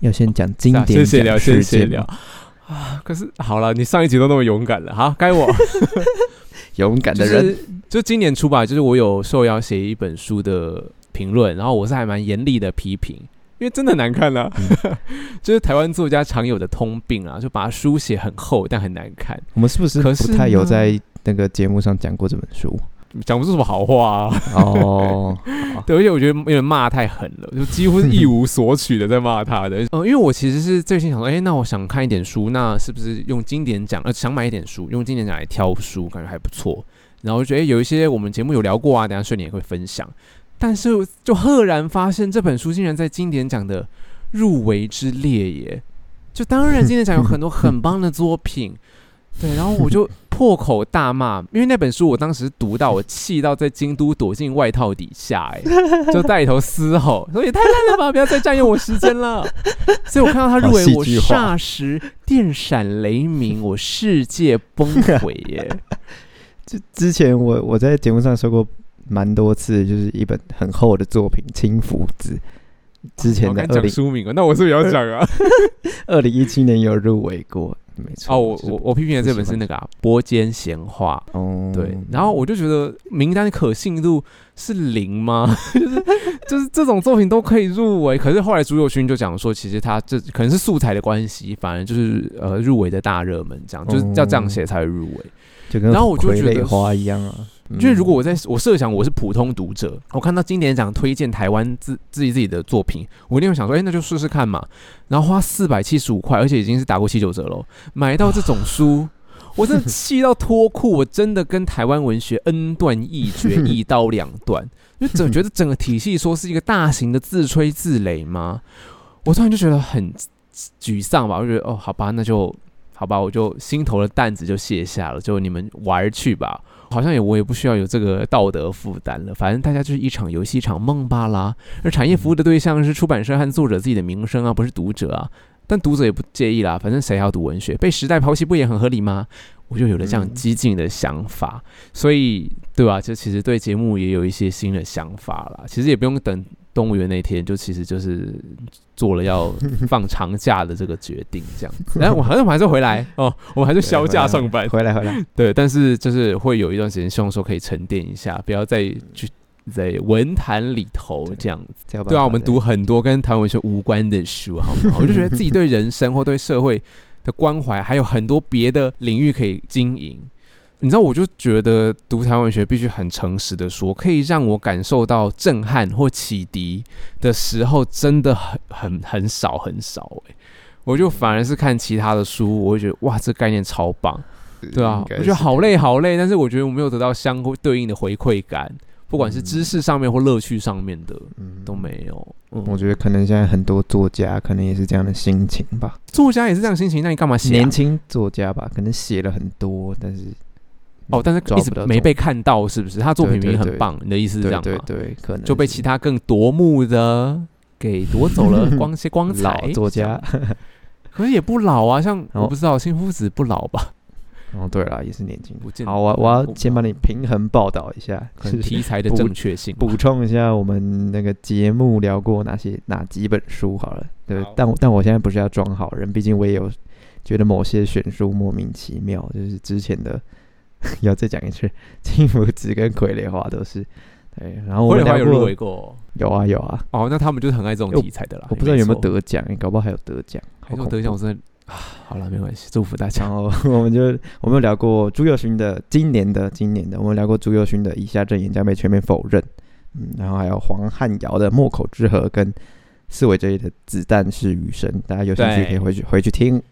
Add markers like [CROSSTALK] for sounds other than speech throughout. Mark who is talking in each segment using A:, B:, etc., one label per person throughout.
A: 要先讲经
B: 啊
A: 典奖
B: 谢谢聊，谢
A: 事
B: 谢聊，啊。可是好了，你上一集都那么勇敢了，好，[LAUGHS] 该我。
A: 勇敢的人，
B: 是就今年出吧，就是我有受邀写一本书的评论，然后我是还蛮严厉的批评，因为真的难看啊，[LAUGHS] 就是台湾作家常有的通病啊，就把书写很厚但很难看，
A: 我们是不是
B: 可是
A: 不太有在那个节目上讲过这本书？
B: 讲不出什么好话啊。
A: 哦，[LAUGHS]
B: 对，而且我觉得有点骂太狠了，就几乎是一无所取的在骂他的。嗯、[LAUGHS] 因为我其实是最近想说，哎、那我想看一点书，那是不是用经典奖？呃，想买一点书，用经典奖来挑书，感觉还不错。然后我觉得、诶有一些我们节目有聊过啊，等下顺你也会分享。但是就赫然发现这本书竟然在经典奖的入围之列耶！就当然经典讲有很多很 [LAUGHS] 棒的作品，对，然后我就 [LAUGHS] 破口大骂，因为那本书我当时读到我气到在京都躲进外套底下，哎，[LAUGHS] 就带头嘶吼，说也太烂了吧，不要再占用我时间了。[LAUGHS] 所以我看到他入围我霎时电闪雷鸣，我世界崩毁耶！
A: 之之前我我在节目上说过蛮多次，就是一本很厚的作品《轻浮子》，之前的二零
B: 讲书名哦，那我是不是也要讲啊？
A: 二零一七年有入围过，没错。
B: 哦，我我我批评的这本是那个啊，波间闲话。
A: 哦，
B: 对，然后我就觉得名单的可信度是零吗？[LAUGHS] 就是 [LAUGHS] 就是这种作品都可以入围，可是后来朱友勋就讲说，其实他这可能是素材的关系，反而就是呃入围的大热门，这样就是要这样写才会入围。
A: 就跟
B: 然后我就觉得
A: 花一样啊。
B: 就是如果
A: 嗯
B: 我在我设想我是普通读者，我看到经典奖推荐台湾自自己自己的作品，我一定会想说，哎、那就试试看嘛。然后花四百七十五块，而且已经是打过七九折喽，买到这种书，我真的气到脱裤，我真的跟台湾文学恩断义绝，[LAUGHS] 一刀两断。就整觉得整个体系说是一个大型的自吹自擂吗？我突然就觉得很沮丧吧，我就觉得哦，好吧，那就好吧，我就心头的担子就卸下了，就你们玩儿去吧。好像也我也不需要有这个道德负担了，反正大家就是一场游戏一场梦罢啦。而产业服务的对象是出版社和作者自己的名声啊，不是读者啊。但读者也不介意啦，反正谁要读文学？被时代抛弃不也很合理吗？我就有了这样
A: 嗯
B: 激进的想法，所以对吧、就其实对节目也有一些新的想法啦。其实也不用等动物园那天，就其实就是做了要放长假的这个决定，这样子。然 [LAUGHS] 后我好像我还是回来哦，我们还是休假上班。
A: 回来回来，
B: 对，但是就是会有一段时间，希望说可以沉淀一下，不要再去在文坛里头这样子。对啊，我们读很多跟台湾文学无关的书，好吗？我就觉得自己对人生或对社会的关怀，还有很多别的领域可以经营。你知道，我就觉得读台湾文学必须很诚实的说，可以让我感受到震撼或启迪的时候，真的很很很少很少诶、我就反而是看其他的书，我会觉得哇，这概念超棒。对啊我觉得好累好累，但是我觉得我没有得到相对应的回馈感，不管是知识上面或乐趣上面的
A: 嗯
B: 都没有。嗯，
A: 我觉得可能现在很多作家可能也是这样的心情吧，
B: 作家也是这样心情，那你干嘛写、啊
A: 年？轻作家吧，可能写了很多，但是
B: 哦，但是一直没被看到，是不是？他作品明明很棒，你的意思是这样吗？
A: 对对，可能
B: 就被其他更夺目的给夺走了 [LAUGHS] 光些光彩。
A: 作家，
B: 可是也不老啊，像
A: 哦
B: 我不知道新夫子不老吧？[LAUGHS]
A: 哦对了，也是年轻好，我我要先帮你平衡报道一下，
B: 可
A: 是
B: 题材的
A: 补
B: 正确性。
A: 补充一下我们那个节目聊过哪些哪几本书好了，对，但我但我现在不是要装好人，毕竟我也有觉得某些选书莫名其妙，就是之前的 [LAUGHS] 要再讲一次，金福子跟傀儡花都是对，然后我
B: 有
A: 聊过
B: 围过
A: 有啊有啊，
B: 哦，那他们就是很爱这种
A: 我
B: 题材的啦。
A: 我不知道有没有
B: 得，
A: 得奖，搞不好还有得奖，
B: 还有得奖，我
A: 怖
B: 真的啊，好了，没关系，祝福大家
A: 然。后我们就我们有聊过朱佑勋的今年的今年的，我们聊过朱佑勋的以下证言将被全面否认，嗯，然后还有黄汉尧的莫口之河跟四维这一的子弹是雨神，大家有兴趣可以回去回去听。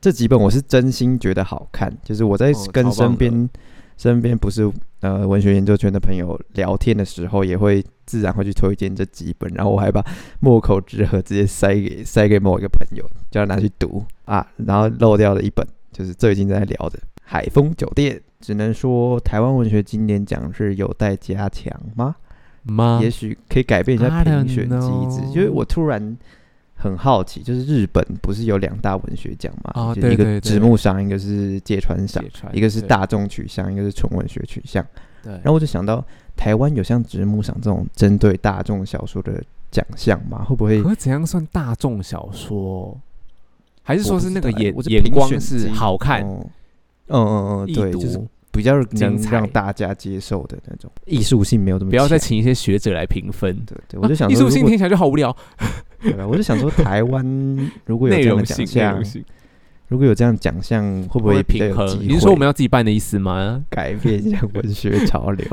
A: 这几本我是真心觉得好看，就是我在
B: 哦
A: 跟身边、身边不是呃文学研究圈的朋友聊天的时候，也会自然会去推荐这几本，然后我还把墨口之河直接塞给塞给某一个朋友，叫他拿去读啊，然后漏掉了一本，就是最近在聊的《海风酒店》，只能说台湾文学经典奖是有待加强吗？
B: 吗？
A: 也许可以改变一下评选机制因为我突然很好奇，就是日本不是有两大文学奖嘛？
B: 哦
A: 就是一个
B: 对对对
A: 直木赏，一个是芥川赏一个是大众取向，一个是纯文学取向。
B: 对，
A: 然后我就想到，台湾有像直木赏这种针对大众小说的奖项吗？会不会？
B: 可怎样算大众小说？还是说是那个眼眼光是好看、
A: 哦嗯嗯嗯，对，就是？比较能让大家接受的那种，艺术性没有这么
B: 不要再请一些学者来评分。
A: 对对，我就想
B: 艺术性听起来就好无聊，
A: 我就想说，台湾如果有
B: 内
A: 这样的
B: 性
A: 奖，项
B: 内容，性
A: 如果有这样奖项，会不
B: 会
A: 会比较
B: 平衡？
A: 机
B: 你是说我们要自己办的意思吗？
A: 改变一下文学潮流？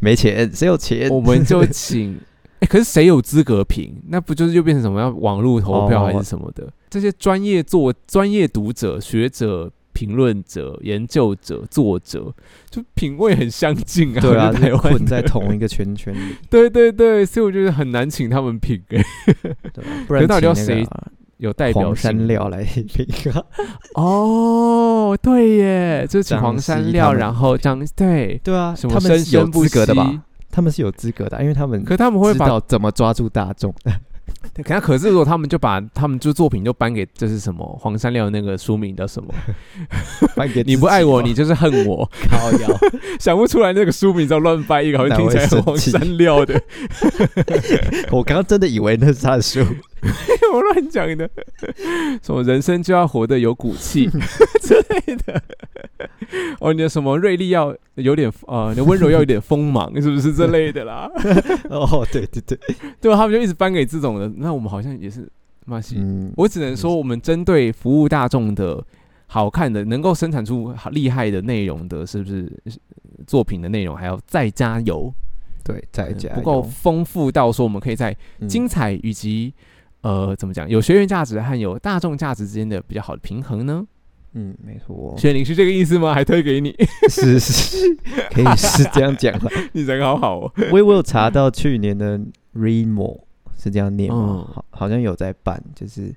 A: 没钱，谁有钱？[LAUGHS]
B: 我们就请。[LAUGHS] 哎、可是谁有资格评？那不就是又变成什么要网络投票
A: 哦
B: 还是什么的？这些专业作、专业读者、学者、评论者、研究者、作者，就品味很相近啊。
A: 对啊，
B: 我觉得台湾
A: 就困在同一个圈圈里，[LAUGHS]
B: 对对对，所以我觉得很难请他们评、欸，
A: 对吧？不然
B: 可到底要谁有代表
A: 山料来评啊？
B: 哦，对耶，就是请黄山料，然后张对
A: 对啊，
B: 什么
A: 他们是有
B: 生生不
A: 资格的吧？他们是有资格的，因为他们
B: 可他们会把
A: 知道怎么抓住大众。
B: 可可是如果他们就把他们就作品就颁给这是什么黄山料那个书名叫什么？[LAUGHS]
A: 颁给
B: 你不爱我，你就是恨我。[LAUGHS]
A: 靠腰。
B: 想不出来那个书名，叫乱掰一个，好像听起来很黄山料的，[LAUGHS]
A: 我刚刚真的以为那是他的书，[LAUGHS]
B: 我乱讲的。什么人生就要活得有骨气 [LAUGHS] 之类的。哦，你的什么锐利要有点呃，你的温柔要有点锋芒，是不是这类的啦？[LAUGHS]
A: 哦，对对对，
B: 对吧？他们就一直颁给这种的，那我们好像也是马西。
A: 嗯，
B: 我只能说，我们针对服务大众的好看的，能够生产出好厉害的内容的，是不是作品的内容还要再加油？
A: 对，再加
B: 不够丰富到说我们可以在
A: 嗯
B: 精彩以及、呃怎么讲，有学院价值和有大众价值之间的比较好的平衡呢？
A: 嗯，没错，
B: 薛玲是这个意思吗？还推给你，
A: 是 [LAUGHS] 是，可以是这样讲了。[LAUGHS]
B: 你人好好哦。
A: 我我有查到去年的 Remo 是这样念吗？
B: 嗯
A: 好，好像有在办，就是，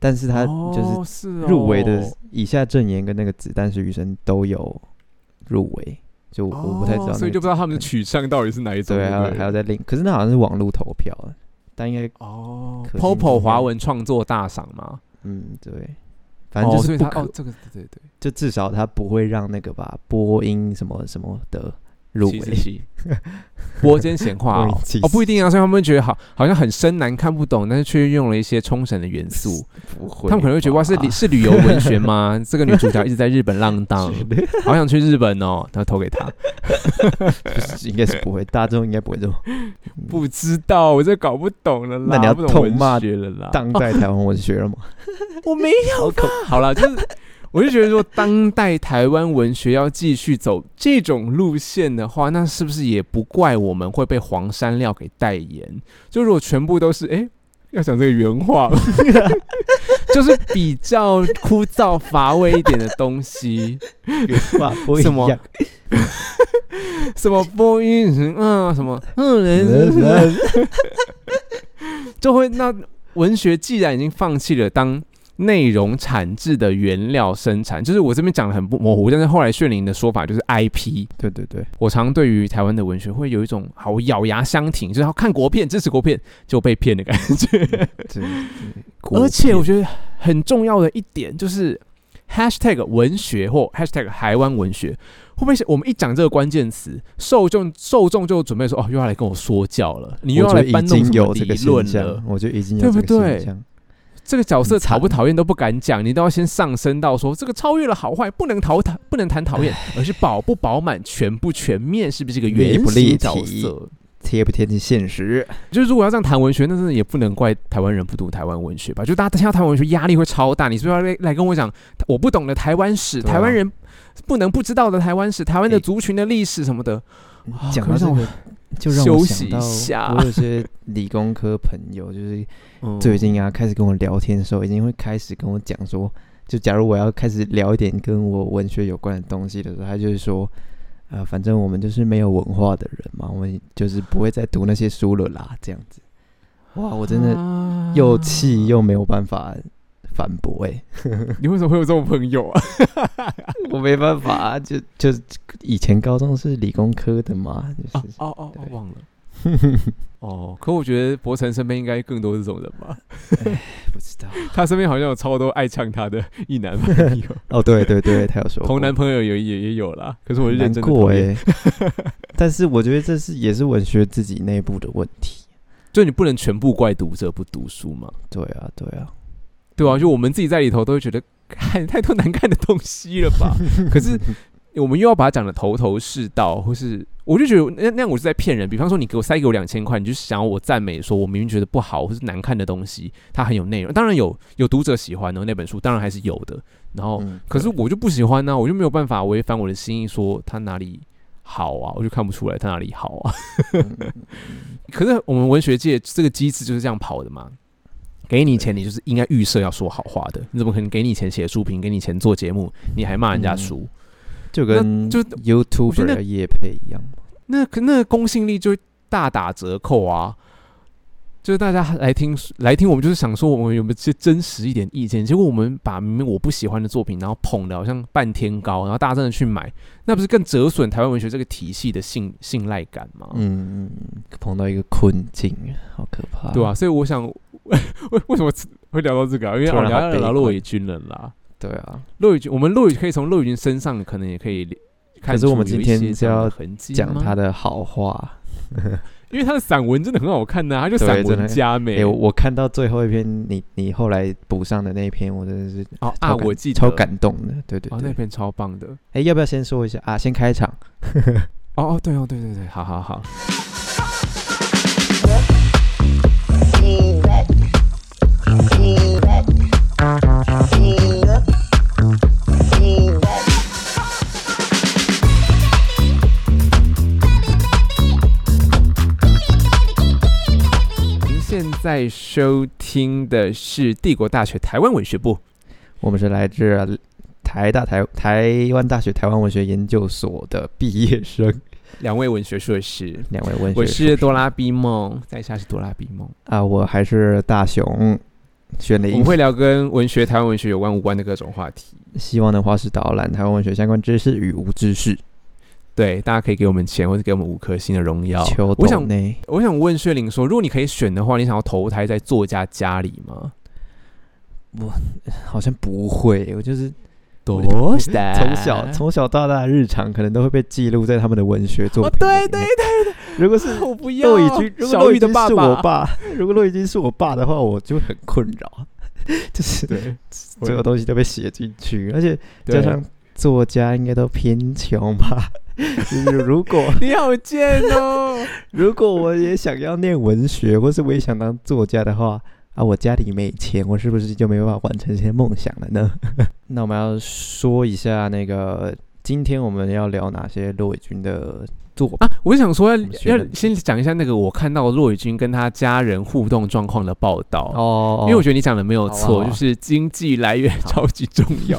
A: 但是他就是入围的以下证言跟那个子弹是余生都有入围，就我我不太知道那个、
B: 哦所以就不知道他们的取向到底是哪一种。
A: 对，还有
B: 不
A: 还要再另，可是那好像是网络投票啊，但应该
B: 哦，Popo
A: 度
B: 华文创作大赏嘛，
A: 嗯对，反正就是
B: 他哦，这个对对对。
A: 就至少他不会让那个吧播音什么什么的入围，
B: 播间 [LAUGHS] 闲话哦哦不一定啊，所以他们觉得好好像很深难看不懂，但是却用了一些冲绳的元素，[LAUGHS]
A: 不会，
B: 他们可能会觉得哇是旅是旅游文学吗？[LAUGHS] 这个女主角一直在日本浪荡，好想去日本哦，他投给他。
A: 应该是不会，大众应该不会这么
B: 不知道，我这搞不懂了啦，
A: 那你要痛骂
B: 学了啦。
A: 当代台湾文学了吗？
B: 我没有吧？好了，就是我就觉得说，当代台湾文学要继续走这种路线的话，那是不是也不怪我们会被黄山料给代言？就如果全部都是哎。诶要讲这个原话，[LAUGHS] 就是比较枯燥乏味一点的东西，
A: 哇，不一
B: 什么，[LAUGHS] 什么播音嗯什么？嗯人人，[LAUGHS] 就会那文学既然已经放弃了当内容产制的原料生产，就是我这边讲的很不模糊，但是后来炫灵的说法就是 IP。
A: 对对对，
B: 我常对于台湾的文学会有一种好咬牙相挺，就是要看国片支持国片就被骗的感觉。
A: 对，[LAUGHS]
B: 而且我觉得很重要的一点就是 hashtag 文学或 hashtag 台湾文学，会不会是我们一讲这个关键词，受众受众就准备说哦，又要来跟我说教了，你又要来搬弄什么理论了，？
A: 我觉得已经有
B: 对不
A: 这个
B: 对
A: 现象。
B: 这个角色讨不讨厌都不敢讲，你都要先上升到说这个超越了好坏，不能讨讨不能谈讨厌，而是饱不饱满、全不全面，是不是这个
A: 立
B: 原型角色？
A: 贴不贴近现实？
B: 就是如果要这样谈文学，那真的也不能怪台湾人不读台湾文学吧？就大家听到台湾文学压力会超大，你是不是要来来跟我讲我不懂的台湾史，
A: 啊
B: 台湾人不能不知道的台湾史，台湾的族群的历史什么的？啊
A: 讲到这就让我想到我有些理工科朋友，[LAUGHS] 就是
B: 嗯。
A: 最近啊，开始跟我聊天的时候，已经会开始跟我讲说，就假如我要开始聊一点跟我文学有关的东西的时候，他就是说，呃，反正我们就是没有文化的人嘛，我们就是不会再读那些书了啦，这样子。哇，我真的
B: 的
A: 又气又没有办法反驳哎、[LAUGHS]
B: 你为什么会有这种朋友啊？[LAUGHS]
A: 我没办法、啊，就就以前高中是理工科的嘛，就
B: 哦
A: 是、
B: 哦哦，
A: 对
B: 忘了。[LAUGHS] 哦，可我觉得博成身边应该更多这种人吧？
A: 不知道。
B: 他身边好像有超多爱呛他的一男朋友，
A: 哦，对对对，他有说
B: 同男朋友有也也有啦。可是我是认真
A: 过哎、但是我觉得这是也是文学自己内部的问题。
B: 就你不能全部怪读者不读书嘛，
A: 对啊，对啊，
B: 对啊，就我们自己在里头都会觉得 [LAUGHS] 看太多难看的东西了吧？[LAUGHS] 可是我们又要把它讲的头头是道，或是我就觉得那那样我是在骗人。比方说，你给我塞给我两千块，你就想要我赞美，说我明明觉得不好或是难看的东西，它很有内容。当然有有读者喜欢的那本书，当然还是有的。然后，
A: 嗯
B: 可是我就不喜欢呢、我就没有办法违反我的心意，说它哪里好啊，我就看不出来它哪里好啊。
A: 嗯 [LAUGHS]
B: 可是我们文学界这个机制就是这样跑的嘛。给你钱，你就是应该预设要说好话的。你怎么可能给你钱写书评，给你钱做节目，你还骂人家
A: 嗯
B: 书？
A: 就跟
B: 就得
A: 的业配一样嘛。
B: 那可那个公信力就会大打折扣啊！就是大家来听来听，我们就是想说我们有没有些真实一点意见，结果我们把明明我不喜欢的作品，然后捧的好像半天高，然后大家真的去买，那不是更折损台湾文学这个体系的信信赖感吗？
A: 嗯，嗯嗯碰到一个困境，好可怕。
B: 对啊，所以我想，[LAUGHS] 为为什么会聊到这个啊？因为我聊
A: 悲观
B: 聊骆以军人啦。
A: 对啊，
B: 骆以军，我们骆以可以从骆以军身上可能也可以看
A: 可是我们
B: 出有
A: 今天
B: 一些这样的
A: 是要
B: 痕迹吗
A: 讲他的好话。[LAUGHS]
B: 因为他的散文真的很好看呐、他就散文
A: 真的
B: 家美。
A: 哎、我我看到最后一篇，你你后来补上的那一篇，我真的是
B: 哦啊，我记得
A: 超感动的。对对
B: 哦，
A: 对
B: 那，篇超棒的。
A: 哎、要不要先说一下啊？先开场。[LAUGHS]
B: 哦哦，对哦，对对对，好好好。您现在收听的是帝国大学台湾文学部。
A: 我们是来自台大台台湾大学台湾文学研究所的毕业生，
B: 两位文学硕士，
A: 两位文学
B: 我
A: 硕士
B: 是哆啦 B 梦，在下是哆啦 B 梦。
A: 啊，我还是大雄，选了一
B: 我们会聊跟文学、台湾文学有关无关的各种话题。
A: 希望的话是导览台湾文学相关知识与无知识。
B: 对，大家可以给我们钱，或者给我们五颗星的荣耀。
A: 求
B: 我想我想问薛玲说，如果你可以选的话，你想要投胎在作家家里吗？
A: 我好像不会，我就是
B: 多
A: 从小从小到大的日常可能都会被记录在他们的文学作
B: 哦，
A: 品里面。
B: 对对对
A: 如果是，[LAUGHS]
B: 我不要
A: 骆以军，如果骆以军是我
B: 爸，
A: 如果骆以军是我爸的话，我就很困扰，[LAUGHS] 就是
B: 对，
A: 所 [LAUGHS] 有东西都被写进去，而且加上作家应该都偏穷吧。就是如果
B: 你好贱哦！
A: 如果我也想要念文学，或是我也想当作家的话，啊，我家里没钱，我是不是就没办法完成这些梦想了呢？那我们要说一下那个，今天我们要聊哪些骆伟军的作？
B: 啊，我就想说要要先讲一下那个我看到骆以军跟他家人互动状况的报道。
A: 哦
B: 因为我觉得你讲的没有错，就是经济来源超级重要。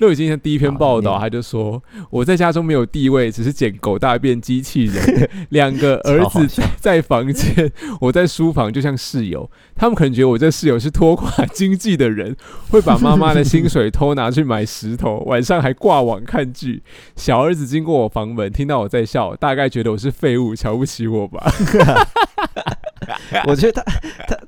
B: 骆以军的第一篇报道，他就说我在家中没有地位，只是捡狗大便机器人。[LAUGHS] 两个儿子在在房间，我在书房，就像室友。他们可能觉得我这室友是拖垮经济的人，[LAUGHS] 会把妈妈的薪水偷拿去买石头，晚上还挂网看剧。小儿子经过我房门，听到我在笑，大概觉得我是废物，瞧不起我吧。[LAUGHS]
A: 我觉得他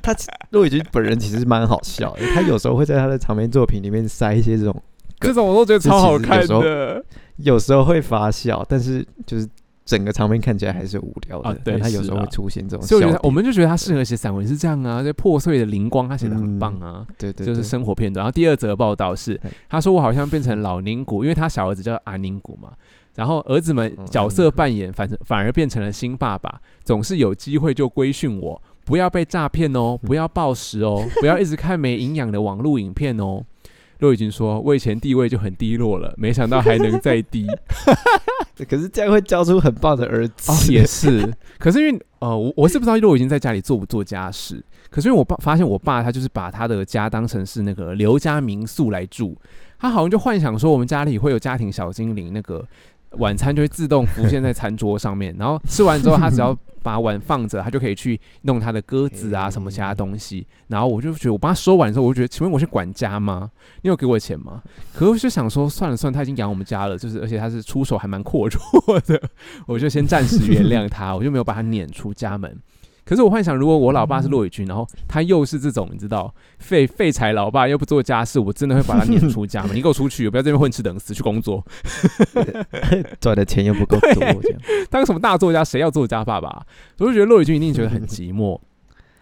A: 他他骆以军本人其实蛮好笑的，他有时候会在他的长篇作品里面塞一些这种，
B: 这种我都觉得超好看的。
A: 有时候会发笑，但是就是整个场面看起来还是无聊的。
B: 啊对
A: 他有时候会出现这种
B: 所以我觉得，我们就觉得他适合写散文是这样啊，这破碎的灵光他写的很棒啊，
A: 对对，
B: 就是生活片段。然后第二则报道是，他说我好像变成老宁古，因为他小儿子叫阿宁古嘛。然后儿子们
A: 嗯
B: 角色扮演反正反而变成了新爸爸，总是有机会就规训我，不要被诈骗哦，不要暴食哦，[LAUGHS] 不要一直看没营养的网络影片哦。骆以军说：“我以前地位就很低落了，没想到还能再低。[LAUGHS]
A: 可是这样会教出很棒的儿子。
B: 哦，也是。可是因为呃，我我是不知道骆以军在家里做不做家事。可是因为我爸发现我爸他就是把他的家当成是那个刘家民宿来住，他好像就幻想说我们家里会有家庭小精灵，那个晚餐就会自动浮现在餐桌上面，[LAUGHS] 然后吃完之后他只要把碗放着，他就可以去弄他的鸽子啊什么其他东西。然后我就觉得我帮他收碗的时候，我就觉得，请问我是管家吗？你有给我钱吗？可是我就想说，算了算了，他已经养我们家了，就是而且他是出手还蛮阔绰的，[LAUGHS] 我就先暂时原谅他，我就没有把他撵出家门。可是我幻想，如果我老爸是骆以军，然后他又是这种你知道废废柴老爸，又不做家事，我真的会把他撵出家门。[LAUGHS] 你给我出去，不要这边混吃等死，去工作。
A: 赚的钱又不够多，
B: 当什么大作家，谁要作家爸爸？我就觉得骆以军一定觉得很寂寞。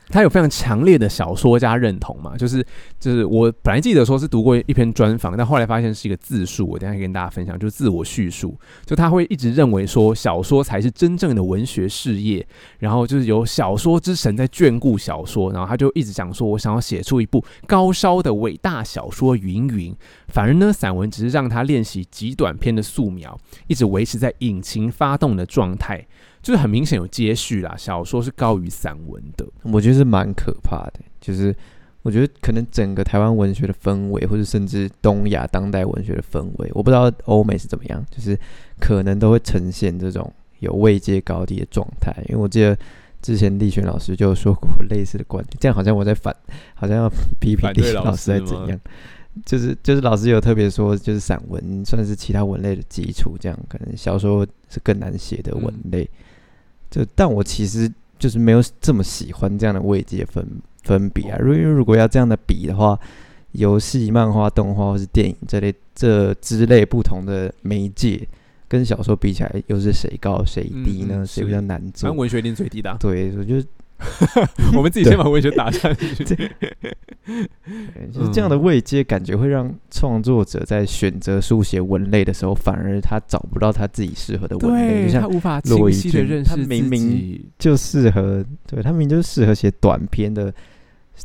B: 他有非常强烈的小说家认同嘛，就是就是我本来记得说是读过一篇专访，但后来发现是一个自述，我等下跟大家分享，就是自我叙述。就他会一直认为说小说才是真正的文学事业，然后就是有小说之神在眷顾小说，然后他就一直讲说，我想要写出一部高烧的伟大小说云云。反而呢，散文只是让他练习极短篇的素描，一直维持在引擎发动的状态。就是很明显有接续啦，小说是高于散文的，
A: 我觉得是蛮可怕的。就是我觉得可能整个台湾文学的氛围，或者甚至东亚当代文学的氛围，我不知道欧美是怎么样，就是可能都会呈现这种有位阶高低的状态。因为我记得之前立轩老师就说过类似的观点，这样好像我在反，好像要批评立轩老师在怎样。就是就是老师有特别说，就是散文算是其他文类的基础，这样可能小说是更难写的文类。就但我其实就是没有这么喜欢这样的位阶分分比啊，因为如果要这样的比的话，游戏、漫画、动画或是电影这类这之类不同的媒介，跟小说比起来，又是谁高谁低呢？谁比较难做？
B: 文学定最低的。
A: 对，我觉得。[LAUGHS]
B: 我们自己先把文学打下去。[LAUGHS]
A: 就是这样的位阶，感觉会让创作者在选择书写文类的时候，反而他找不到他自己适合的文类。就像
B: 他无法清晰的认识
A: 他明明就适合，对他明明就适合写短篇的。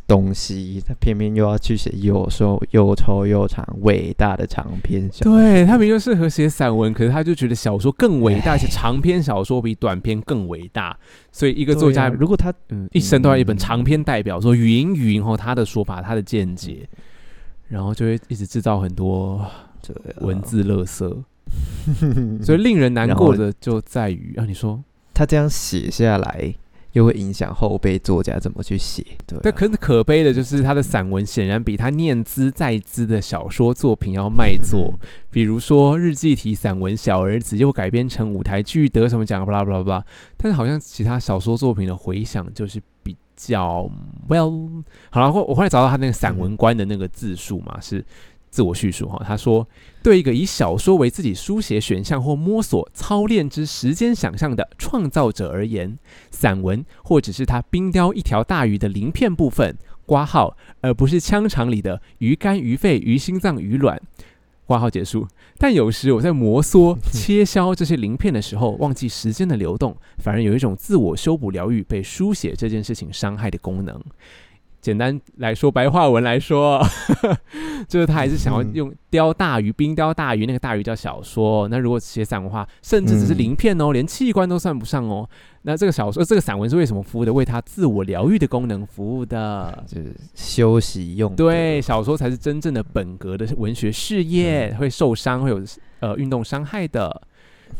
A: 东西，他偏偏又要去写又瘦又臭又长伟大的长篇小
B: 说。对他明明适合写散文，可是他就觉得小说更伟大，且长篇小说比短篇更伟大。所以一个作家，
A: 如果他
B: 嗯一生都要一本长篇代表，说云云后，他的说法，他的见解，然后就会一直制造很多文字垃圾。所以令人难过的就在于啊，你说
A: 他这样写下来。又会影响后辈作家怎么去写，对。
B: 但可是可悲的就是他的散文显然比他念兹在兹的小说作品要卖座。比如说日记体散文《小儿子》又改编成舞台剧得什么奖，巴拉巴拉巴拉。但是好像其他小说作品的回响就是比较 well。好了，我我后来找到他那个散文观的那个字数嘛是。自我叙述哈，他说：“对一个以小说为自己书写选项或摸索操练之时间想象的创造者而言，散文或只是他冰雕一条大鱼的鳞片部分挂号，而不是腔肠里的鱼肝、鱼肺、鱼心脏、鱼卵挂号结束。但有时我在摩挲、切削这些鳞片的时候，忘记时间的流动，反而有一种自我修补疗愈被书写这件事情伤害的功能。”简单来说，白话文来说，[LAUGHS] 就是他还是想要用雕大鱼、冰雕大鱼，那个大鱼叫小说。那如果写散文话，甚至只是鳞片哦，连器官都算不上哦。那这个小说、这个散文是为什么服务的？为他自我疗愈的功能服务的，
A: 就是休息用。
B: 对，小说才是真正的本格的文学事业，会受伤，会有呃运动伤害的，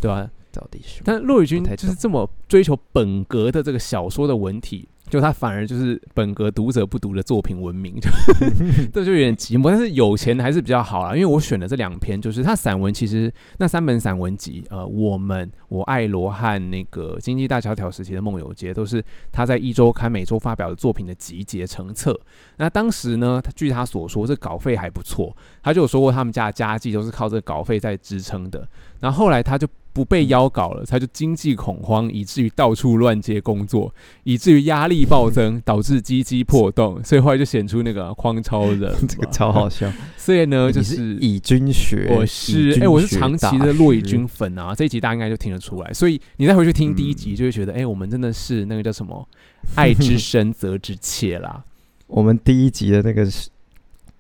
B: 对吧？
A: 到底是？
B: 但骆宇君就是这么追求本格的这个小说的文体。就他反而就是本格读者不读的作品闻名，就 [LAUGHS] 这就有点寂寞。但是有钱还是比较好啦，因为我选的这两篇就是他散文，其实那三本散文集，呃，我们、我爱罗汉、那个经济大萧条时期的梦游街，都是他在一周刊每周发表的作品的集结成册。那当时呢，他据他所说，这稿费还不错，他就有说过他们家的家计都是靠这个稿费在支撑的。然后后来他就。不被邀稿了，他就经济恐慌，以至于到处乱接工作，以至于压力暴增，导致鸡鸡破洞，所以后来就显出那个匡超人，[LAUGHS]
A: 这个超好笑。
B: 所以呢，就是
A: 以军学，
B: 我是哎，我是长期的骆以军粉啊，这一集大家应该就听得出来。所以你再回去听第一集，就会觉得，哎，我们真的是那个叫什么“爱之深，责之切”啦。[LAUGHS]
A: 我们第一集的那个是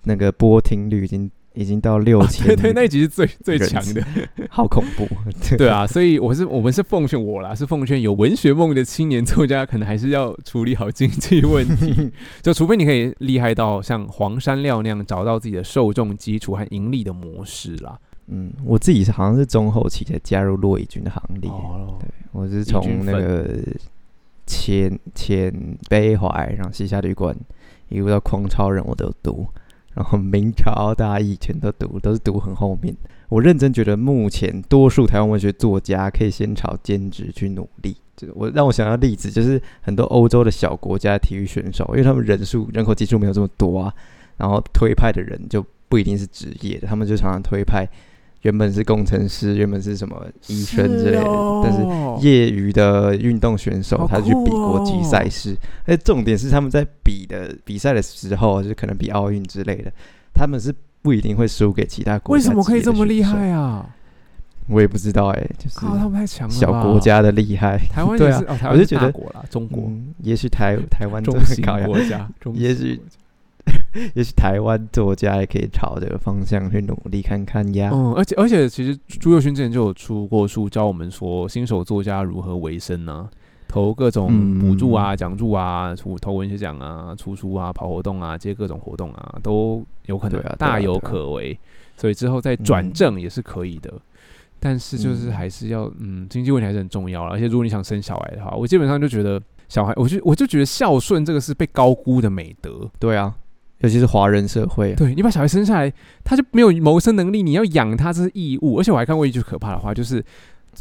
A: 那个播听率已经。已经到六千，
B: 对对，那一集是最最强的，
A: 好恐怖。[LAUGHS]
B: 对啊，所以我是我们是奉劝我啦，是奉劝有文学梦的青年作家，可能还是要处理好经济问题。[LAUGHS] 就除非你可以厉害到像黄山料那样，找到自己的受众基础和盈利的模式啦。
A: 嗯，我自己是好像是中后期才加入骆以军的行列。哦，对，我是从那个浅浅悲怀，然后西夏旅馆，一路到狂超人，我都读。然后明朝大义全都读，都是读很后面。我认真觉得，目前多数台湾文学作家可以先朝兼职去努力，就我让我想到例子，就是很多欧洲的小国家体育选手，因为他们人数人口基数没有这么多啊，然后推派的人就不一定是职业的，他们就常常推派原本是工程师，原本是什么医生之类的，但是
B: 是
A: 业余的运动选手，
B: 好
A: 他去比国际赛事，而且重点是他们在比的比赛的时候，就可能比奥运之类的，他们是不一定会输给其他国家。
B: 为什么可以这么厉害？啊？
A: 我也不知道哎、就是
B: 靠，他们太强了！
A: 小国家的厉害。
B: 台湾 [LAUGHS]
A: 对啊我就觉得
B: 大国啦，中国
A: 嗯，也许台台湾 [LAUGHS]
B: 中国家，
A: 也许也许台湾作家也可以朝这个方向去努力看看呀。
B: 嗯，而且而且，其实朱佑勋之前就有出过书，教我们说新手作家如何维生呢、投各种
A: 嗯
B: 补助啊、奖助啊、出投文学奖啊、出书啊、跑活动啊、接各种活动啊，都有可能大有可为。所以之后再转
A: 嗯
B: 正也是可以的。但是就是
A: 嗯
B: 还是要，嗯，经济问题还是很重要了。而且如果你想生小孩的话，我基本上就觉得小孩，我就我就觉得孝顺这个是被高估的美德。
A: 对啊，尤其是华人社会，
B: 对你把小孩生下来，他就没有谋生能力，你要养他这是义务。而且我还看过一句可怕的话，就是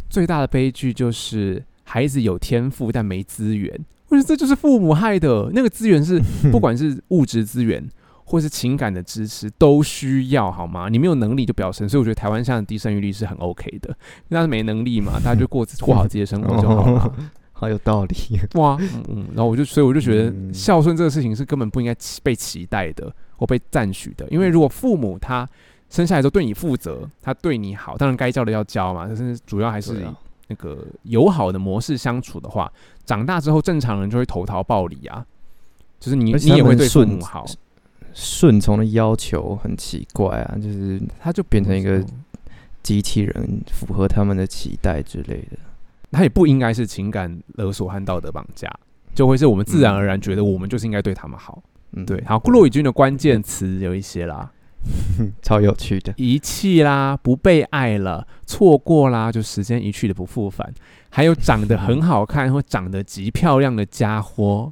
B: 最大的悲剧就是孩子有天赋但没资源。我觉得这就是父母害的。那个资源是不管是物质资源或是情感的支持都需要，好吗？你没有能力就不要生。所以我觉得台湾现在的低生育率是很 OK 的，那是没能力嘛，大家就过过好自己的生活就好了。
A: 好有道理。[LAUGHS]
B: 哇，嗯嗯，然后我就，所以我就觉得
A: 嗯。
B: 孝顺这个事情是根本不应该期被期待的或被赞许的，因为如果父母他生下来之后对你负责，他对你好，当然该教的要教嘛，但是主要还是那个友好的模式相处的话，长大之后正常人就会投桃报李啊，就是你
A: 而且
B: 你也会对父母好，
A: 顺从的要求很奇怪啊，就是
B: 他就
A: 变成一个
B: 嗯
A: 机器人，符合他们的期待之类的。
B: 他也不应该是情感勒索和道德绑架，就会是我们自然而然觉得我们就是应该对他们好。
A: 嗯，
B: 对，好，骆以军的关键词有一些啦，[LAUGHS]
A: 超有趣的。
B: 遗弃啦，不被爱了，错过啦，就时间一去的不复返。还有长得很好看 [LAUGHS] 或长得极漂亮的家伙，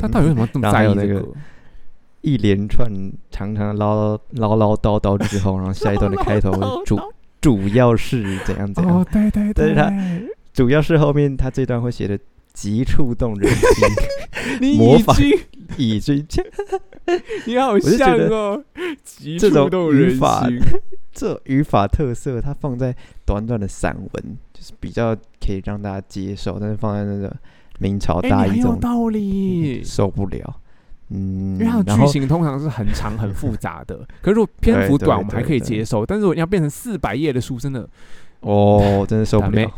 B: 他到底为什么这么在意这
A: 个？[LAUGHS] 一连串长长的唠唠唠叨叨之后，然后下一段的开头主主要是怎样怎样，
B: 哦，对对对，
A: 但是他主要是后面他这段会写的极触动人心，[LAUGHS]
B: 你
A: 模仿
B: 已经，
A: 以 [LAUGHS] 至
B: 你好像哦，极
A: 这种
B: 触动人
A: 语法
B: 心。
A: 这语法特色，它放在短短的散文，就是比较可以让大家接受，但是放在那个明朝大义这种
B: 有道理，
A: 受不了。嗯，
B: 因为它的剧情通常是很长很复杂的，[LAUGHS] 可是如果篇幅短，我们还可以接受。但是如果你要变成四百页的书，真的
A: 哦，真的受不了。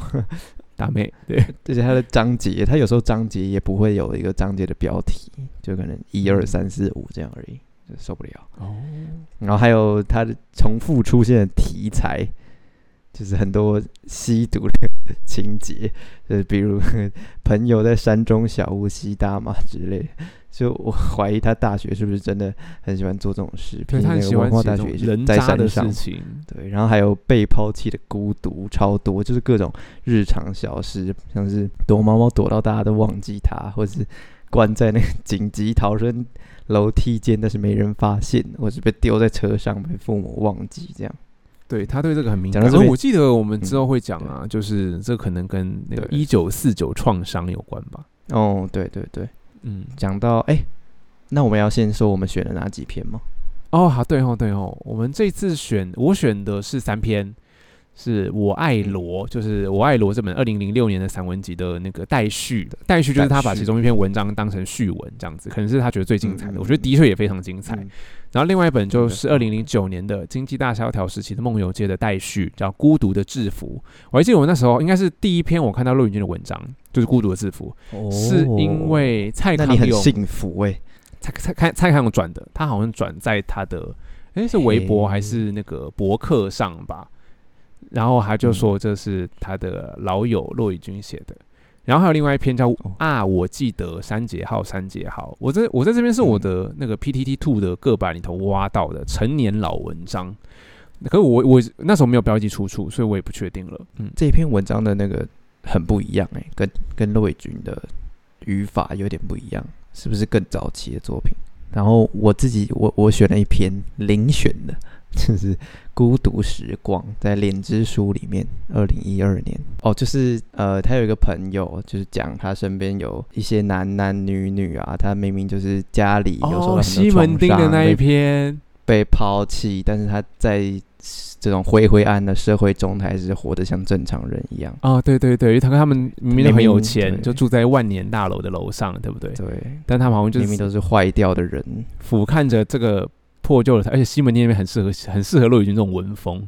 B: 打妹。对，
A: 而且它的章节，它有时候章节也不会有一个章节的标题，就可能一二三四五这样而已，就受不了。
B: 哦，
A: 然后还有它的重复出现的题材，就是很多吸毒的情节，[LAUGHS] 就是比如 [LAUGHS] 朋友在山中小屋吸大麻之类的。就我怀疑他大学是不是真的很喜欢做这种事？
B: 对他很喜
A: 毕竟那个文化大学
B: 人渣的
A: 山上
B: 事，情。
A: 对，然后还有被抛弃的孤独超多，就是各种日常小事，像是躲猫猫躲到大家都忘记他，或是关在那个紧急逃生楼梯间，但是没人发现，或是被丢在车上被父母忘记这样。
B: 对他对这个很敏感。而
A: 讲到这边。
B: 我记得我们之后
A: 嗯
B: 会讲啊，就是这可能跟那个
A: 对。
B: 一九四九创伤有关吧。
A: 哦，对对对，
B: 嗯，
A: 讲到哎、那我们要先说我们选了哪几篇吗？
B: 哦，好，对哦，对哦，我们这次选我选的是三篇，是我爱
A: 嗯
B: 罗，就是我爱罗这本二零零六年的散文集的那个待续，待续就是他把其中一篇文章当成序文这样子，可能是他觉得最精彩的，我觉得的确也非常精彩。
A: 嗯。
B: 然后另外一本就是二零零九年的经济大萧条时期的梦游街的待续，叫《孤独的制服》。我还记得我那时候应该是第一篇我看到陆云君的文章，就是《孤独的制服》，
A: 哦。
B: 是因为蔡康永
A: 幸福哎、
B: 蔡蔡蔡蔡康永转的，他好像转在他的诶是微博还是那个博客上吧，然后他就说这是他的老友骆以军写的。然后还有另外一篇叫
A: 哦
B: 啊，我记得三节号，三节号。我在我在这边是我的那个 PTT Two 的个版里头挖到的成年老文章，可是我我那时候没有标记出处，所以我也不确定了。嗯，
A: 这篇文章的那个很不一样哎、跟跟骆伟军的语法有点不一样，是不是更早期的作品？然后我自己我我选了一篇遴选的，就是《孤独时光》在脸之书里面，二零一二年哦，就是呃，他有一个朋友，就是讲他身边有一些男男女女啊，他明明就是家里有时候
B: 哦，西门町的那一篇，
A: 被抛弃，但是他在这种灰灰暗的社会中，他还是活得像正常人一样。
B: 哦，对对对，他跟他们明明很有钱，就住在万年大楼的楼上，对不对？
A: 对，
B: 但他们好像就是
A: 明明都是坏掉的人。
B: 俯瞰着这个破旧的，而且西门町那边很适合很适合骆以军这种文风，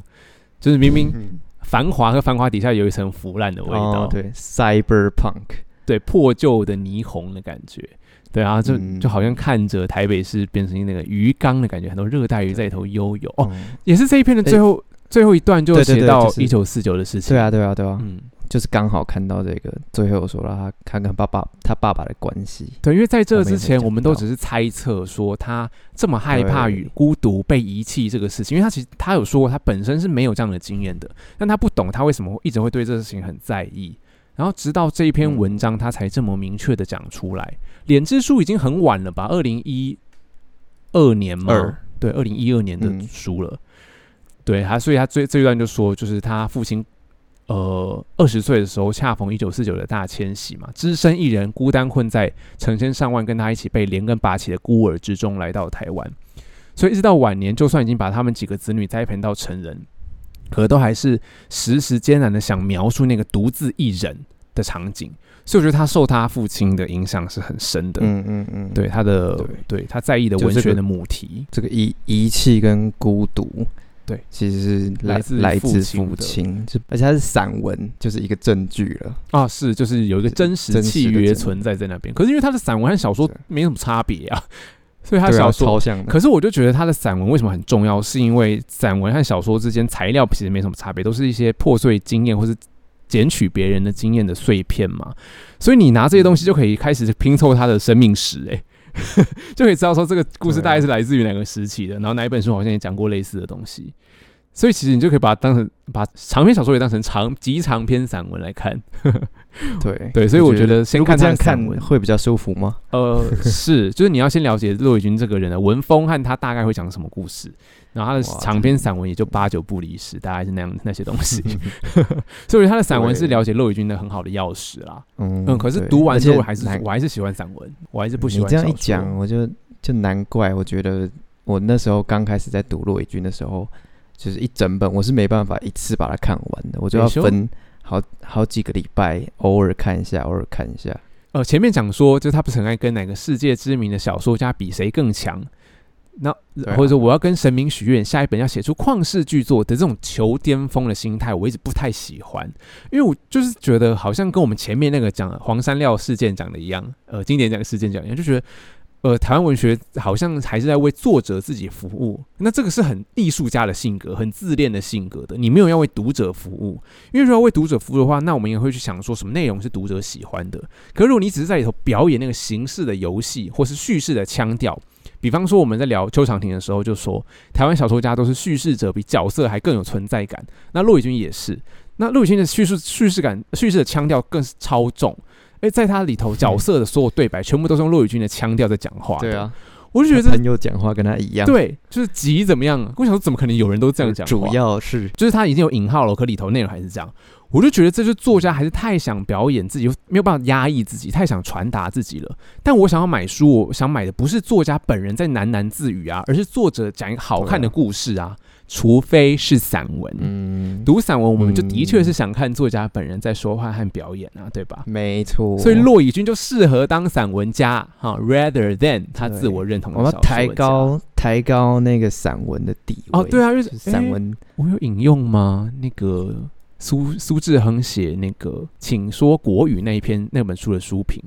B: 就是明明
A: 嗯
B: 繁华和繁华底下有一层腐烂的味道，
A: 哦，对，cyberpunk，
B: 对破旧的霓虹的感觉，对啊，就、
A: 嗯。
B: 就好像看着台北市变成那个鱼缸的感觉，很多热带鱼在里头悠游。哦，
A: 嗯。
B: 也是这一篇的最后、最后一段就写到一九四九的事情。
A: 对啊，对啊，对啊，
B: 嗯，
A: 就是刚好看到这个，最后说了他看看爸爸他爸爸的关系，
B: 对，因为在这之前，我们都只是猜测说他这么害怕与孤独、被遗弃这个事情，因为他其实他有说过他本身是没有这样的经验的，但他不懂他为什么会一直会对这个事情很在意。然后直到这一篇
A: 嗯
B: 文章，他才这么明确的讲出来。脸之书已经很晚了吧？二零一二年嘛，对，二零一二年的
A: 嗯
B: 书了。对他，所以他最这一段就说，就是他父亲呃二十岁的时候，恰逢一九四九的大迁徙嘛，只身一人孤单困在成千上万跟他一起被连根拔起的孤儿之中，来到台湾。所以一直到晚年，就算已经把他们几个子女栽培到成人，可都还是时时艰难的想描述那个独自一人的场景。所以我觉得他受他父亲的影响是很深的。
A: 嗯嗯嗯，
B: 对他的
A: 对
B: 对他在意的文学的母题，
A: 这个遗遗弃跟孤独，
B: 对，
A: 其实是来
B: 来自
A: 来自
B: 父亲
A: 而且它是散文，就是一个证据了。
B: 啊，是就是有一个真实契约存在在那边。可是因为他的散文和小说没什么差别啊，[LAUGHS] 所以他小说
A: 超像的，
B: 可是我就觉得他的散文为什么很重要，是因为散文和小说之间材料其实没什么差别，都是一些破碎经验或是捡取别人的经验的碎片嘛。所以你拿这些东西就可以开始拼凑他的生命史、欸，[LAUGHS] 就可以知道说这个故事大概是来自于哪个时期的，然后哪一本书好像也讲过类似的东西。所以其实你就可以把它当成把长篇小说也当成长极长篇散文来看，[LAUGHS]
A: 对
B: 对，所以我觉得先看
A: 这样
B: 散文，
A: 会比较舒服吗？
B: 呃，是，就是你要先了解骆以军这个人的文风和他大概会讲什么故事，然后他的
A: 哇
B: 长篇散文也就八九不离十，大概是那样那些东西。[LAUGHS] 所以他的散文是了解骆以军的很好的钥匙啦。
A: 嗯
B: 嗯，可是
A: 对
B: 读完之后，我还是
A: 难
B: 我还是喜欢散文，我还是不喜
A: 你
B: 欢你
A: 这样一讲，我就就难怪，我觉得我那时候刚开始在读骆以军的时候，就是一整本我是没办法一次把它看完的，我就要分好好几个礼拜，偶尔看一下，偶尔看一下。
B: 呃，前面讲说，就是他不是很爱跟哪个世界知名的小说家比谁更强，那、
A: 啊
B: 或者说我要跟神明许愿，下一本要写出旷世巨作的这种求巅峰的心态，我一直不太喜欢，因为我就是觉得好像跟我们前面那个讲黄山料事件讲的一样，呃，经典讲的事件讲一样，就觉得。呃，台湾文学好像还是在为作者自己服务，那这个是很艺术家的性格，很自恋的性格的。你没有要为读者服务，因为如果要为读者服务的话，那我们也会去想说什么内容是读者喜欢的。可是如果你只是在里头表演那个形式的游戏，或是叙事的腔调，比方说我们在聊邱长廷的时候就说，台湾小说家都是叙事者比角色还更有存在感。那骆以军也是，那骆以军的叙事叙事感、叙事的腔调更是超重。哎，在他里头角色的所有对白，全部都是用骆以军的腔调在讲话。
A: 对，啊，
B: 我就觉得这
A: 朋友讲话跟他一样，，
B: 对，就是急怎么样？我想说，怎么可能有人都这样讲？
A: 主要是
B: 就是他已经有引号了，可里头内容还是这样。我就觉得这是作家还是太想表演自己，没有办法压抑自己，太想传达自己了。但我想要买书，我想买的不是作家本人在喃喃自语啊，而是作者讲一个好看的故事啊。除非是散文，
A: 嗯，
B: 读散文我们就的确是
A: 嗯
B: 想看作家本人在说话和表演啊，对吧？
A: 没错，
B: 所以骆以军就适合当散文家哈，rather than 他自我认同的
A: 我们抬高抬高那个散文的地位
B: 哦，对啊，
A: 就是散
B: 诶
A: 文
B: 我有引用吗？那个苏苏志恒写那个《请说国语》那一篇那本书的书评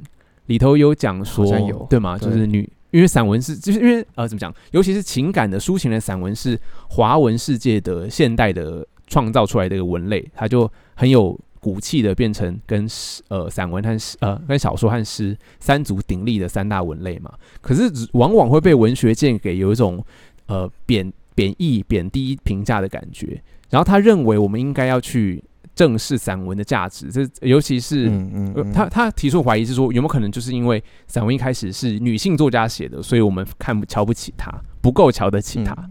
B: 里头有讲说，
A: 有
B: 对吗？就是女，因为散文是，就是因为呃，怎么讲？尤其是情感的抒情的散文是华文世界的现代的创造出来的一个文类，它就很有骨气的变成跟诗呃散文和诗呃跟小说和诗三足鼎立的三大文类嘛。可是往往会被文学界给有一种呃贬贬义、贬低评价的感觉。然后他认为我们应该要去正视散文的价值。这尤其是、
A: 嗯嗯嗯，
B: 呃他他提出怀疑是说，有没有可能就是因为散文一开始是女性作家写的，所以我们看不瞧不起他，不够瞧得起他，
A: 嗯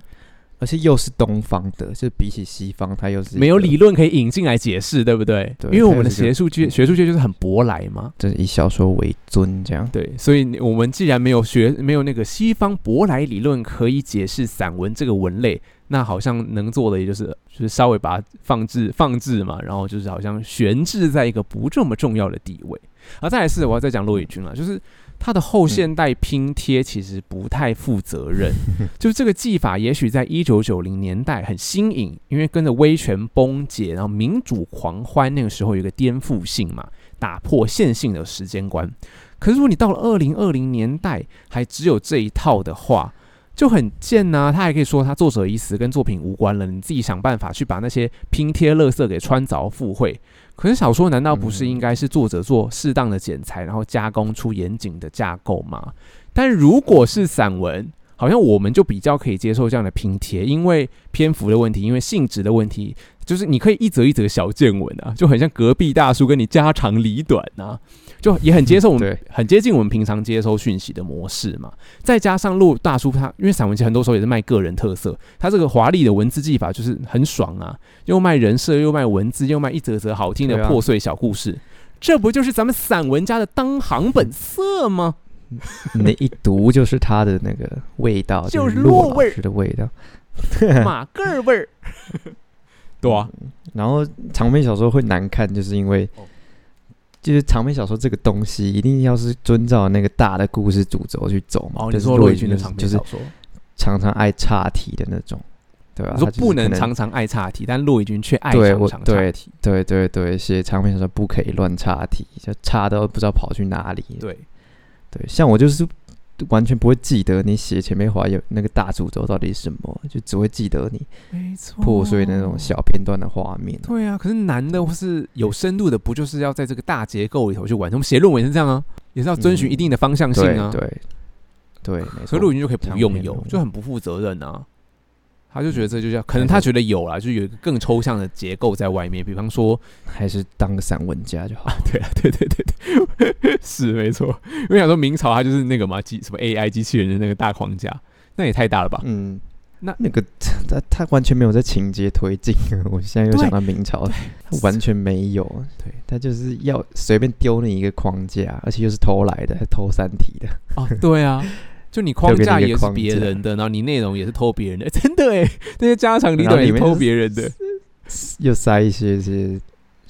A: 而且又是东方的，就比起西方，它又是
B: 没有理论可以引进来解释，对不对？
A: 对
B: 因为我们的学术界学术界就是很舶来嘛。
A: 就是以小说为尊这样。
B: 对，所以我们既然没有学没有那个西方舶来理论可以解释散文这个文类，那好像能做的也就是就是稍微把它放置放置嘛，然后就是好像悬置在一个不这么重要的地位。啊，再来是我要再讲骆以军了，就是他的后现代拼贴其实不太负责任，[LAUGHS] 就这个技法也许在一九九零年代很新颖，因为跟着威权崩解，然后民主狂欢那个时候有一个颠覆性嘛，打破线性的时间观。可是如果你到了二零二零年代还只有这一套的话，就很贱呐、他还可以说他作者已死，跟作品无关了，你自己想办法去把那些拼贴垃圾给穿凿附会。可是小说难道不是应该是作者做适当的剪裁，然后加工出严谨的架构吗？但如果是散文，好像我们就比较可以接受这样的拼贴，因为篇幅的问题，因为性质的问题，就是你可以一则一则小见闻啊，就很像隔壁大叔跟你家长里短啊，就也很接受我们
A: 对，
B: 很接近我们平常接收讯息的模式嘛。再加上陆大叔他，因为散文其实很多时候也是卖个人特色，他这个华丽的文字技法就是很爽啊，又卖人设，又卖文字，又卖一则则好听的破碎小故事。这不就是咱们散文家的当行本色吗？
A: 你一读就是他的那个味道，
B: 就是
A: 是骆
B: 骆味
A: 的味道。[LAUGHS]
B: 马个儿味儿，[LAUGHS] 对啊，
A: 然后长篇小说会难看，就是因为
B: 哦
A: 就是长篇小说这个东西，一定要是遵照那个大的故事主轴去走嘛。
B: 哦，
A: 就是
B: 你说骆以军的长篇小说，
A: 常常爱岔题的那种，对吧？
B: 不能常常爱岔题，但骆以军却爱常常岔
A: 对
B: 题。
A: 对对对，写长篇小说不可以乱岔题，就岔到不知道跑去哪里。
B: 对，
A: 对，像我就是完全不会记得你写前面划有那个大主轴到底是什么，就只会记得你
B: 没错，
A: 破碎的那种小片段的画面。
B: 对啊，可是难的或是有深度的，不就是要在这个大结构里头去完成？我们写论文也是这样啊，也是要遵循
A: 嗯
B: 一定的方向性啊。
A: 对对对，
B: 所以陆。云就可以不用有就很不负责任啊。他就觉得这就叫，可能他觉得有啦，就有一个更抽象的结构在外面，比方说，
A: 还是当个散文家就好。[LAUGHS]
B: 对啊，对对对对，是没错。因为想说明朝他就是那个嘛，机什么 AI 机器人的那个大框架，那也太大了吧？
A: 嗯，
B: 那
A: 那个他他完全没有在情节推进。我现在又
B: 对
A: 想到明朝，他完全没有。
B: 对，
A: 他就是要随便丢你一个框架，而且又是偷来的，还偷三体的。
B: 哦，对啊，就你框架也是别人的，然后你内容也是偷别人的，[LAUGHS] 真的哎，那些家长里短也偷别人的。
A: 又塞一些些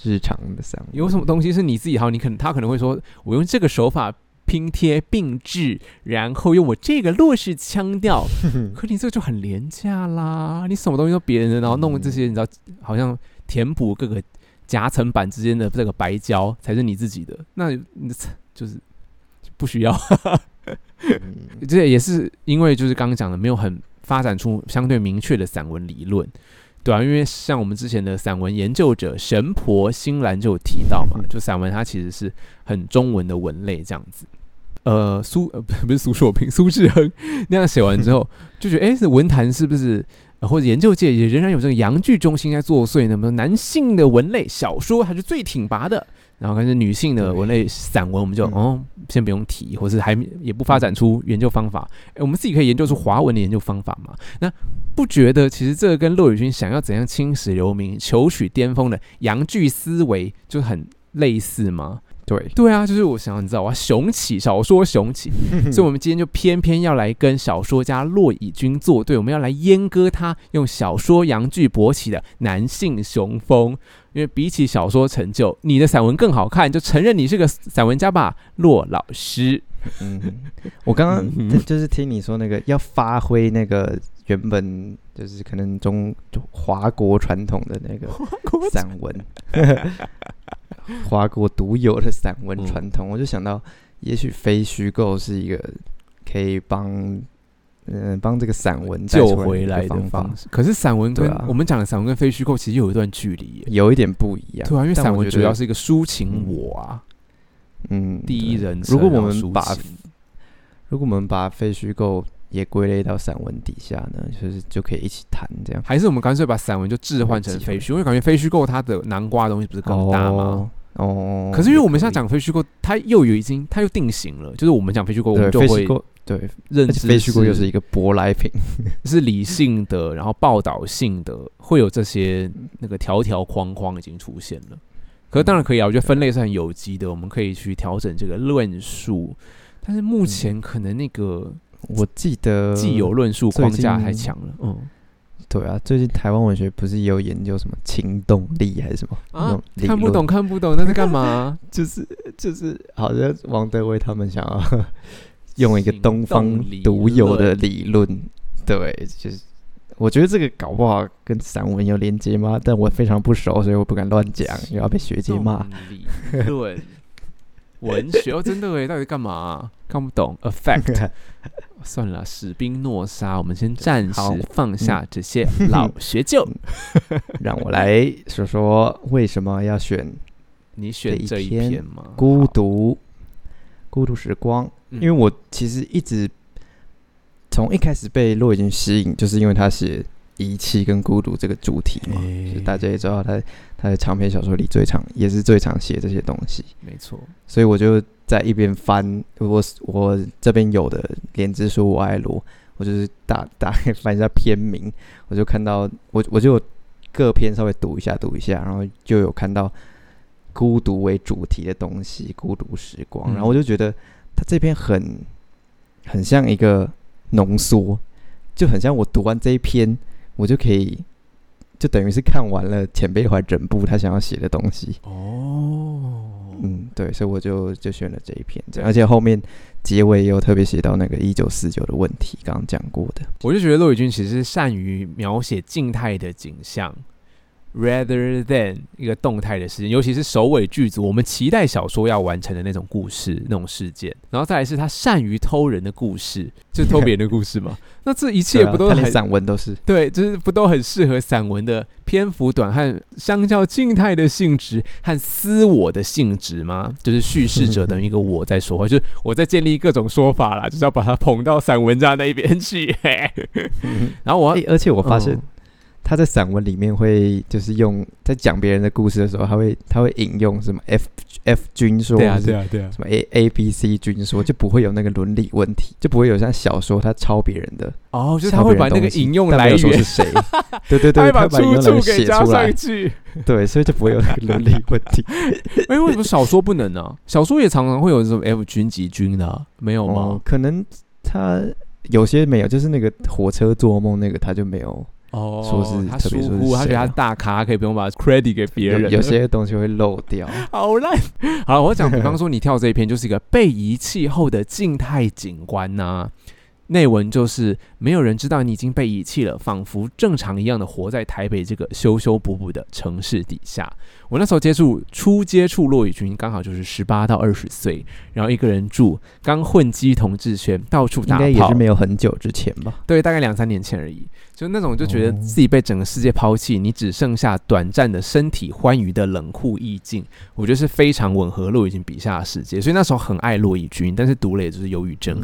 A: 日常的散文。
B: 有什么东西是你自己好？你可能他可能会说，我用这个手法拼贴并置，然后用我这个落式腔调，[LAUGHS] 可你这个就很廉价啦！你什么东西都别人的，然后弄这些，你知道，好像填补各个夹层板之间的这个白胶才是你自己的，那你 [LAUGHS] 就是不需要。
A: 嗯 [LAUGHS]
B: 这也是因为就是刚刚讲的，没有很发展出相对明确的散文理论，对啊，因为像我们之前的散文研究者神婆新兰就有提到嘛，就散文它其实是很中文的文类这样子。呃，苏呃不不是苏硕平，苏志亨那样写完之后，就觉得哎，这文坛是不是、呃或者研究界也仍然有这个阳具中心在作祟呢？那么男性的文类小说还是最挺拔的，然后但是女性的文类散文，我们就
A: 嗯
B: 哦先不用提，或是还也不发展出研究方法。哎，我们自己可以研究出华文的研究方法嘛？那不觉得其实这个跟骆宇君想要怎样青史留名、求取巅峰的洋剧思维就很类似吗？
A: 对，
B: 对啊，就是我想要你知道，我要雄起小说雄起，[LAUGHS] 所以我们今天就偏偏要来跟小说家骆以军作对，我们要来阉割他用小说洋剧勃起的男性雄风。因为比起小说成就，你的散文更好看，就承认你是个散文家吧，骆老师。
A: 嗯，我刚刚
B: 嗯
A: 就就是听你说那个要发挥那个原本就是可能中就华国传统的那个散文，华国独有的散文
B: 嗯
A: 传统，我就想到，也许非虚构是一个可以帮嗯帮这个散文
B: 救回来的
A: 方，
B: 式。可是散文跟、我们讲的散文跟非虚构其实有一段距离。
A: 有一点不一样。
B: 对啊，因为散文主要是一个抒情我啊，
A: 嗯
B: 第一人称。
A: 如果我们把如果我们把非虚构也归类到散文底下呢？就是就可以一起谈这样。
B: 还是我们干脆把散文就置换成非虚，因为感觉非虚构它的南瓜的东西不是更大吗？
A: 哦，
B: 可是因为我们现在讲非虚构，它又有已经它又定型了，就是我们讲非虚构，我们就会
A: 对
B: 认知
A: 非虚构又是一个舶来品，[LAUGHS] [LAUGHS]
B: 是理性的，然后报道性的，会有这些那个条条框框已经出现了。可是当然可以啊，我觉得分类是很有机的，我们可以去调整这个论述。但是目前可能那个，
A: 我记得
B: 既有论述框架太强了。嗯，
A: 对啊，最近台湾文学不是也有研究什么情动力还是什么啊？
B: 看不懂，看不懂，那是干嘛？
A: 就 [LAUGHS] 是就是，好像王德威他们想要用一个东方独有的理论，对，就是。我觉得这个搞不好跟散文有连接吗？但我非常不熟，所以我不敢乱讲，又要被学姐骂。
B: 对，文学哦，真的诶，到底干嘛？[LAUGHS] 看不懂。Effect，[LAUGHS] 算了，史宾诺莎，我们先暂时放下这些 [LAUGHS] 老学究，
A: 让我来说说为什么要选
B: 你选这一篇吗？
A: 孤独，孤独时光，因为我其实一直。从一开始被骆以军吸引，就是因为他写遗弃跟孤独这个主题嘛。就大家也知道，他他的长篇小说里最常也是最常写这些东西。
B: 没错，
A: 所以我就在一边翻我我这边有的《莲之书我爱罗》，我就是打打开翻一下篇名，我就看到我我就各篇稍微读一下读一下，然后就有看到孤独为主题的东西，孤独时光。然后我就觉得他这篇很很像一个。浓缩就很像我读完这一篇，我就可以就等于是看完了前辈怀整部他想要写的东西哦。嗯，对，所以我就就选了这一篇，而且后面结尾也有特别写到那个一九四九的问题，刚刚讲过的。
B: 我就觉得骆宇君其实善于描写静态的景象。Rather than 一个动态的事件，尤其是首尾剧组，我们期待小说要完成的那种故事、那种事件，然后再来是他善于偷人的故事，就是偷别人的故事嘛。[LAUGHS] 那这一切不都很
A: 散文都是
B: 对，就是不都很适合散文的篇幅短和相较静态的性质和私我的性质吗？就是叙事者等于一个我在说话，就是我在建立各种说法啦，就是要把它捧到散文家那一边去。[LAUGHS] 然后我，
A: 而且我发现。他在散文里面会就是用在讲别人的故事的时候，他会他会引用什么 F F 君说，
B: 对啊对啊对啊，
A: 什么 A A B C 君说，就不会有那个伦理问题，就不会有像小说他抄别人的
B: 哦，就是他会把那个引用来源
A: 是谁，[LAUGHS] 对对对，
B: 他会
A: 把出
B: 处给加上去，[LAUGHS]
A: 对，所以就不会有那个伦理问题。[LAUGHS]
B: 哎，为什么小说不能呢？小说也常常会有什么 F 君及君的，没有吗？
A: 可能他有些没有，就是那个火车做梦那个他就没有。哦，说是
B: 他
A: 疏
B: 忽，他觉得他大咖，可以不用把 credit 给别人。
A: 有些东西会漏掉，[LAUGHS]
B: 好烂。好，我讲，比方说你跳这一篇，就是一个被遗弃后的静态景观呐。内文就是没有人知道你已经被遗弃了，仿佛正常一样的活在台北这个修修补补的城市底下。我那时候接触初接触骆以军，刚好就是十八到二十岁，然后一个人住，刚混迹同志圈，到处打炮，
A: 应该也是没有很久之前吧？
B: 对，大概两三年前而已。就那种就觉得自己被整个世界抛弃，你只剩下短暂的身体欢愉的冷酷意境，我觉得是非常吻合骆以军笔下的世界。所以那时候很爱骆以军，但是读了也就是忧郁症，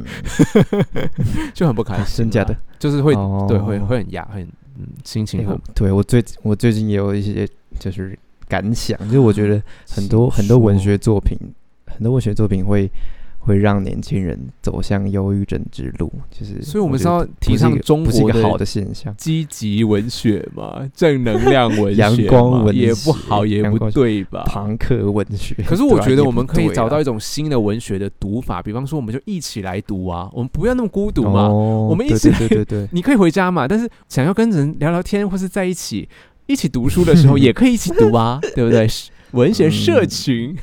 B: [LAUGHS] [LAUGHS] 就很不开心。
A: 真假的，
B: 就是会对会会很压，很嗯心情很。
A: 对我最我最近也有一些就是感想，就是我觉得很多很多文学作品，很多文学作品会。会让年轻人走向忧郁症之路，就是，
B: 所以我们是要提倡中国
A: 的好的现象，
B: 积极文学嘛，正能量文学，[LAUGHS]
A: 阳光文
B: 也不好，也不对吧？
A: 朋克文学。
B: 可是我觉得我们可以找到一种新的文学的读法，比方说，我们就一起来读啊，我们不要那么孤独嘛，我们一起，
A: 对对对，[LAUGHS]
B: 你可以回家嘛，但是想要跟人聊聊天或是在一起一起读书的时候，[LAUGHS] 也可以一起读啊，对不对？文学社群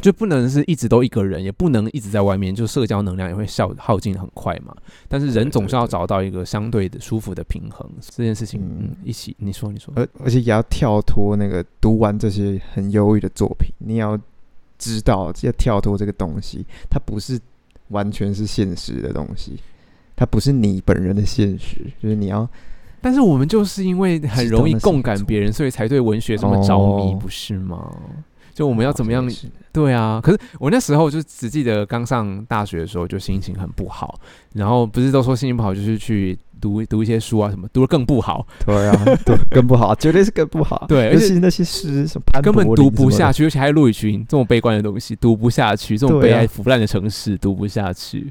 B: 就不能是一直都一个人，也不能一直在外面，就社交能量也会消耗尽很快嘛。但是人总是要找到一个相对的舒服的平衡，这件事情嗯，一起你说你说，
A: 而而且也要跳脱那个读完这些很忧郁的作品，你要知道要跳脱这个东西，它不是完全是现实的东西，它不是你本人的现实，就是你要。
B: 但是我们就是因为很容易共感别人，所以才对文学这么着迷，不是吗？就我们要怎么样对啊，可是我那时候就只记得刚上大学的时候就心情很不好，然后不是都说心情不好就是去读读一些书啊什么，读的更不好，
A: 对啊，读，更不好，绝对是更不好。[LAUGHS]
B: 对而且
A: 那些诗什么潘
B: 根本读不下去，而且还有陆羽群这么悲观的东西读不下去，这种悲哀腐烂的城市读不下去，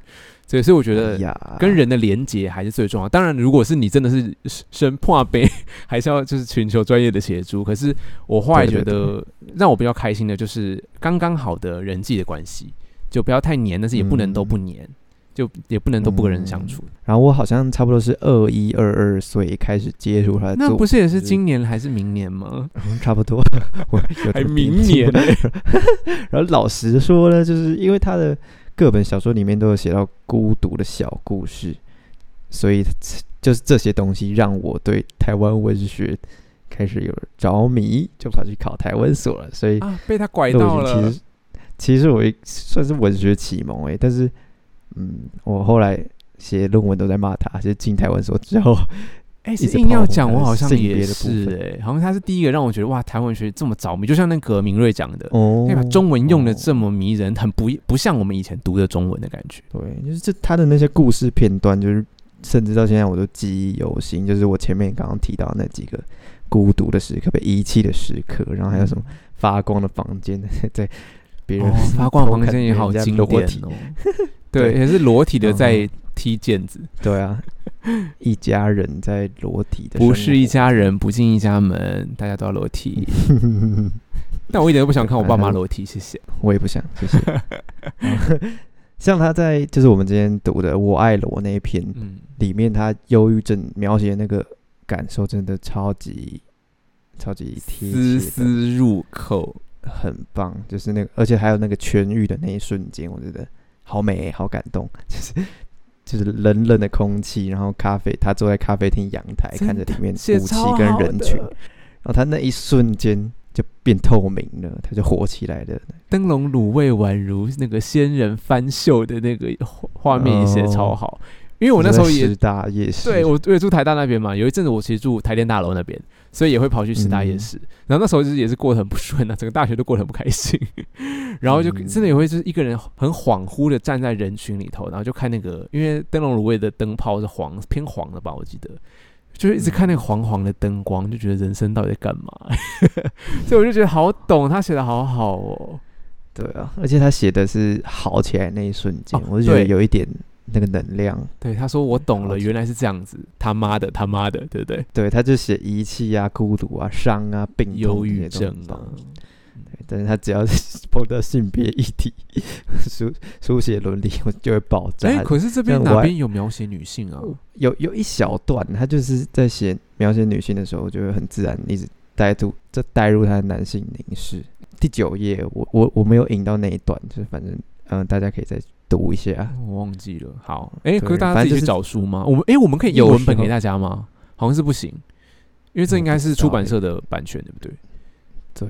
B: 所以所以我觉得跟人的连接还是最重要。当然，如果是你真的是生破杯，[LAUGHS] 还是要就是寻求专业的协助。可是我后来觉得让我比较开心的就是刚刚好的人际的关系，就不要太黏，但是也不能都不黏，就也不能都不跟人相处。
A: 然后我好像差不多是二一二二岁开始接触他
B: 那不是也是今年还是明年吗？
A: 嗯差不多，[LAUGHS]
B: 还明
A: 年 [LAUGHS] 然后老实说呢，就是因为他的各本小说里面都有写到孤独的小故事，所以就是这些东西让我对台湾文学开始有着迷，就跑去考台湾所了。所以
B: 啊，被他拐到了
A: 其。实其实我一算是文学启蒙诶、但是嗯，我后来写论文都在骂他，就进台湾所之后，
B: 哎、
A: 一
B: 是硬
A: 直跑红
B: 要讲，我好像也是
A: 分
B: 哎、好像他是第一个让我觉得哇，台湾文学这么着迷，就像那个明瑞讲的，
A: 哦
B: 可以把中文用的
A: 哦
B: 这么迷人，很不不像我们以前读的中文的感觉。
A: 对，就是这他的那些故事片段，就是甚至到现在我都记忆犹新。就是我前面刚刚提到那几个孤独的时刻、被遗弃的时刻，然后还有什么发光的房间，[LAUGHS] 在别人、
B: 哦，发光
A: 的
B: 房间也好经典哦。[LAUGHS] 对，也是裸体的
A: 嗯
B: 在踢毽子，
A: 对啊，[LAUGHS] 一家人在裸体的，
B: 不是一。家人不进一家门，大家都要裸体。[LAUGHS] 但我一点都不想看我爸妈 [LAUGHS] 裸体，谢谢。
A: 我也不想，谢谢。像他在就是我们之前读的《我爱罗》那一篇
B: 嗯，
A: 里面，他忧郁症描写的那个感受真的超级超级贴切
B: 丝，丝入扣。
A: 很棒。就是那个，而且还有那个痊愈的那一瞬间，我觉得好美，好感动。就是就是冷冷的空气，然后咖啡，他坐在咖啡厅阳台，看着里面
B: 写
A: 雾气跟人群，然后他那一瞬间就变透明了，他就火起来了。
B: 灯笼卤味宛如那个仙人翻秀的那个画画面也写超好，因为我那时候也
A: 就在师大夜市，
B: 对我我也住台大那边嘛，有一阵子我其实住台电大楼那边，所以也会跑去师大夜市。然后那时候就是也是过得很不顺啊，整个大学都过得很不开心。[LAUGHS] 然后就
A: 嗯
B: 真的也会就是一个人很恍惚的站在人群里头，然后就看那个，因为灯笼卤味的灯泡是黄偏黄的吧，我记得。就是一直看那个黄黄的灯光，就觉得人生到底在干嘛？[LAUGHS] 所以我就觉得好懂，他写的好好哦。
A: 对啊，而且他写的是好起来那一瞬间，
B: 哦
A: 我就觉得有一点那个能量。
B: 对，他说我懂了，原来是这样子。他妈的，他妈的，对不对？
A: 对，他就写遗弃啊、孤独啊、伤啊、病
B: 忧郁症啊。
A: 对，但是他只要是碰到性别议题、[LAUGHS] 书书写伦理，我就会爆炸。
B: 哎、可是这边哪边有描写女性啊？
A: 有有一小段，他就是在写描写女性的时候，就会很自然一直带入，这带入他的男性凝视。第九页，我我我没有引到那一段，就是反正嗯、大家可以再读一下。
B: 我忘记了。好，哎、
A: 对
B: 可是大家自己去找书吗？我们哎、我们可以
A: 有
B: 文本给大家吗？好像是不行，因为这应该是出版社的版权，对不对？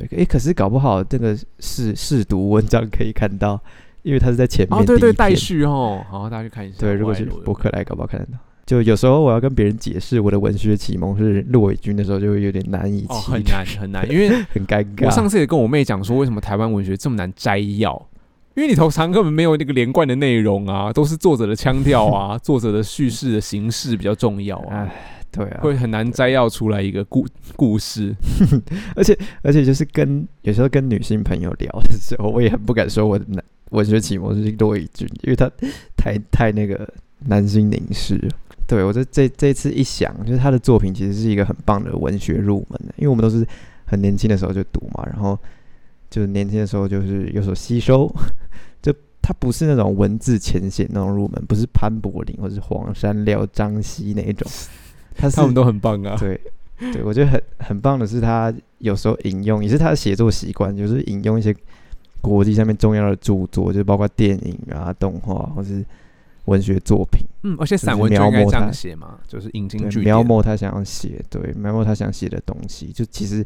A: 对，诶，可是搞不好这个试试读文章可以看到，因为它是在前面
B: 哦，对对，待续哦，好，大家去看一下。
A: 对，如果是博客来，搞不好看得到。就有时候我要跟别人解释我的文学启蒙是陆伟军的时候，就会有点难以
B: 哦，
A: 启
B: 很难很难，因为 [LAUGHS]
A: 很尴尬。
B: 我上次也跟我妹讲说，为什么台湾文学这么难摘要？因为你头长根本没有那个连贯的内容啊，都是作者的腔调啊，[LAUGHS] 作者的叙事的形式比较重要啊，
A: 哎，对啊，
B: 会很难摘要出来一个故故事。[LAUGHS]
A: 而且而且就是跟有时候跟女性朋友聊的时候，我也很不敢说我的男文学启蒙是骆伟军，因为他太太那个男性凝视了。对我这这这次一想，就是他的作品其实是一个很棒的文学入门的，因为我们都是很年轻的时候就读嘛，然后就是年轻的时候就是有所吸收，就它不是那种文字浅显那种入门，不是潘柏林或是黄山廖、张希那一种，[LAUGHS] 他是
B: 他们都很棒啊。
A: 对，对我觉得很很棒的是，他有时候引用，也是他的写作习惯，就是引用一些国际上面重要的著作，就包括电影啊、动画或是文学作品，
B: 嗯，而且散文就应该这样写嘛，就是引经
A: 对
B: 据典。
A: 描摹他想要写，对，描摹他想写的东西，就其实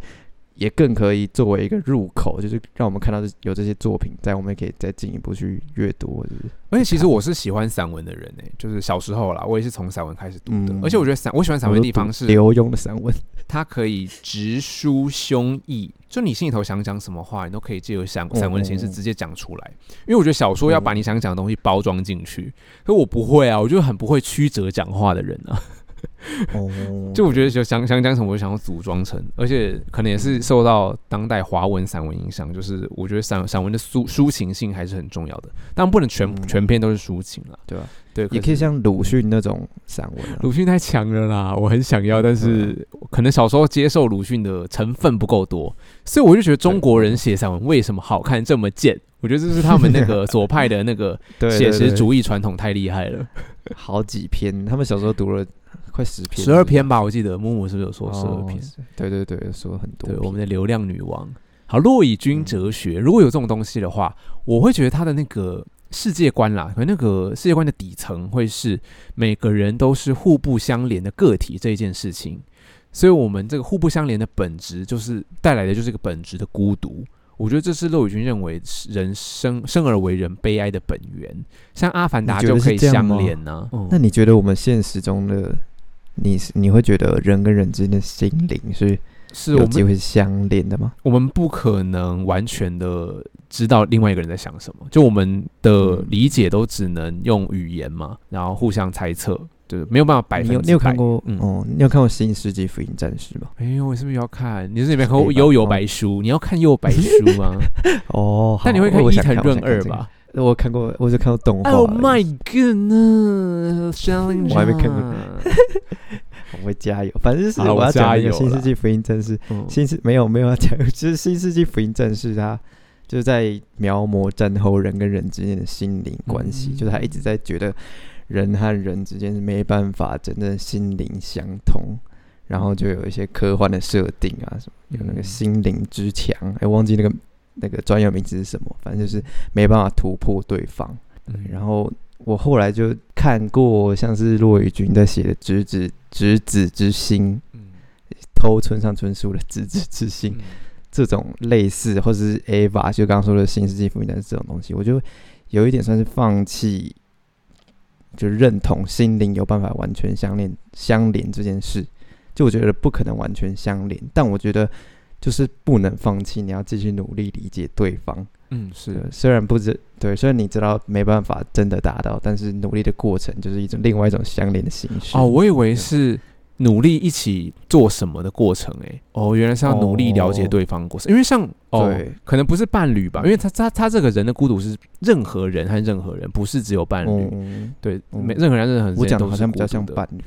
A: 也更可以作为一个入口，就是让我们看到有这些作品，在我们也可以再进一步去阅读，或者是
B: 而且其实我是喜欢散文的人呢、就是小时候啦，我也是从散文开始读的。
A: 嗯
B: 而且我觉得散，我喜欢散文的地方是，
A: 刘墉的散文。
B: 它可以直抒胸臆，就你心里头想讲什么话，你都可以借由散散文的形式直接讲出来。因为我觉得小说要把你想讲的东西包装进去，可我不会啊，我就很不会曲折讲话的人啊。
A: 哦，[LAUGHS]
B: 就我觉得就想想讲什么，我就想要组装成，而且可能也是受到当代华文散文影响，就是我觉得散散文的抒抒情性还是很重要的，但不能全、
A: 嗯
B: 全篇都是抒情了，
A: 对吧？
B: 对，
A: 也可以像鲁迅那种散文啊。
B: 鲁迅太强了啦，我很想要，但是可能小时候接受鲁迅的成分不够多，所以我就觉得中国人写散文为什么好看这么贱？我觉得这是他们那个 [LAUGHS] 左派的那个
A: 对
B: 写实主义传统太厉害了。
A: 好几篇，他们小时候读了快十篇，
B: 十二篇吧，我记得木木是不是有说十二
A: 哦
B: 篇？
A: 对对对，说很多
B: 对，我们的流量女王。好，骆以军哲学，如果有这种东西的话，我会觉得他的那个世界观啦，可能那个世界观的底层会是每个人都是互不相连的个体这一件事情。所以，我们这个互不相连的本质，就是带来的就是一个本质的孤独。我觉得这是骆以军认为人生生而为人悲哀的本源。像《阿凡达就可以相连呢、嗯
A: 那你觉得我们现实中的你是你会觉得人跟人之间的心灵是
B: 是我们
A: 有机会相连的吗？
B: 我们不可能完全的知道另外一个人在想什么，就我们的
A: 嗯
B: 理解都只能用语言嘛，然后互相猜测，对，没有办法百分之百。
A: 你有你有看过
B: 嗯
A: 哦？你有看过《新世纪福音战士》吗？
B: 哎呦，我是不是要看？你是有没有看悠悠
A: 哦
B: 白书》？你要看《悠悠白书》吗？[LAUGHS]
A: 哦，
B: 但你会看伊藤润二吧
A: 我看过，我就看过动画。
B: ？Oh my goodness！[LAUGHS]
A: 我还没看过 [LAUGHS] 我会加油，反正就是我要讲一个《
B: 加油
A: 新世纪福音战士》。
B: 嗯
A: 新世没有没有要讲，[LAUGHS] 就是《新世纪福音战士》他就是在描摹战后人跟人之间的心灵关系，
B: 嗯
A: 就是他一直在觉得人和人之间是没办法真正心灵相通，然后就有一些科幻的设定啊，什么有那个
B: 嗯
A: 心灵之墙，哎、忘记那个那个专有名词是什么，反正就是没办法突破对方。
B: 嗯
A: 然后我后来就看过像是骆以军在写的《执子执子之心》，
B: 嗯
A: 偷村上春树的《执子之心》
B: 嗯
A: 这种类似，或者是 Ava 就刚刚说的新世纪福音战士这种东西，我就有一点算是放弃，就认同心灵有办法完全相连相连这件事。就我觉得不可能完全相连，但我觉得就是不能放弃，你要继续努力理解对方。
B: 嗯，是
A: 对，虽然不知对，虽然你知道没办法真的达到，但是努力的过程就是一种另外一种相连的形式。
B: 哦，我以为是努力一起做什么的过程、欸，哦，原来是要努力了解
A: 哦
B: 对方的过程，因为像哦
A: 对，
B: 可能不是伴侣吧，因为他他他这个人的孤独是任何人和任何人，不是只有伴侣，
A: 嗯，
B: 对，
A: 嗯
B: 每任何人任何人
A: 我讲的好像比较像伴侣。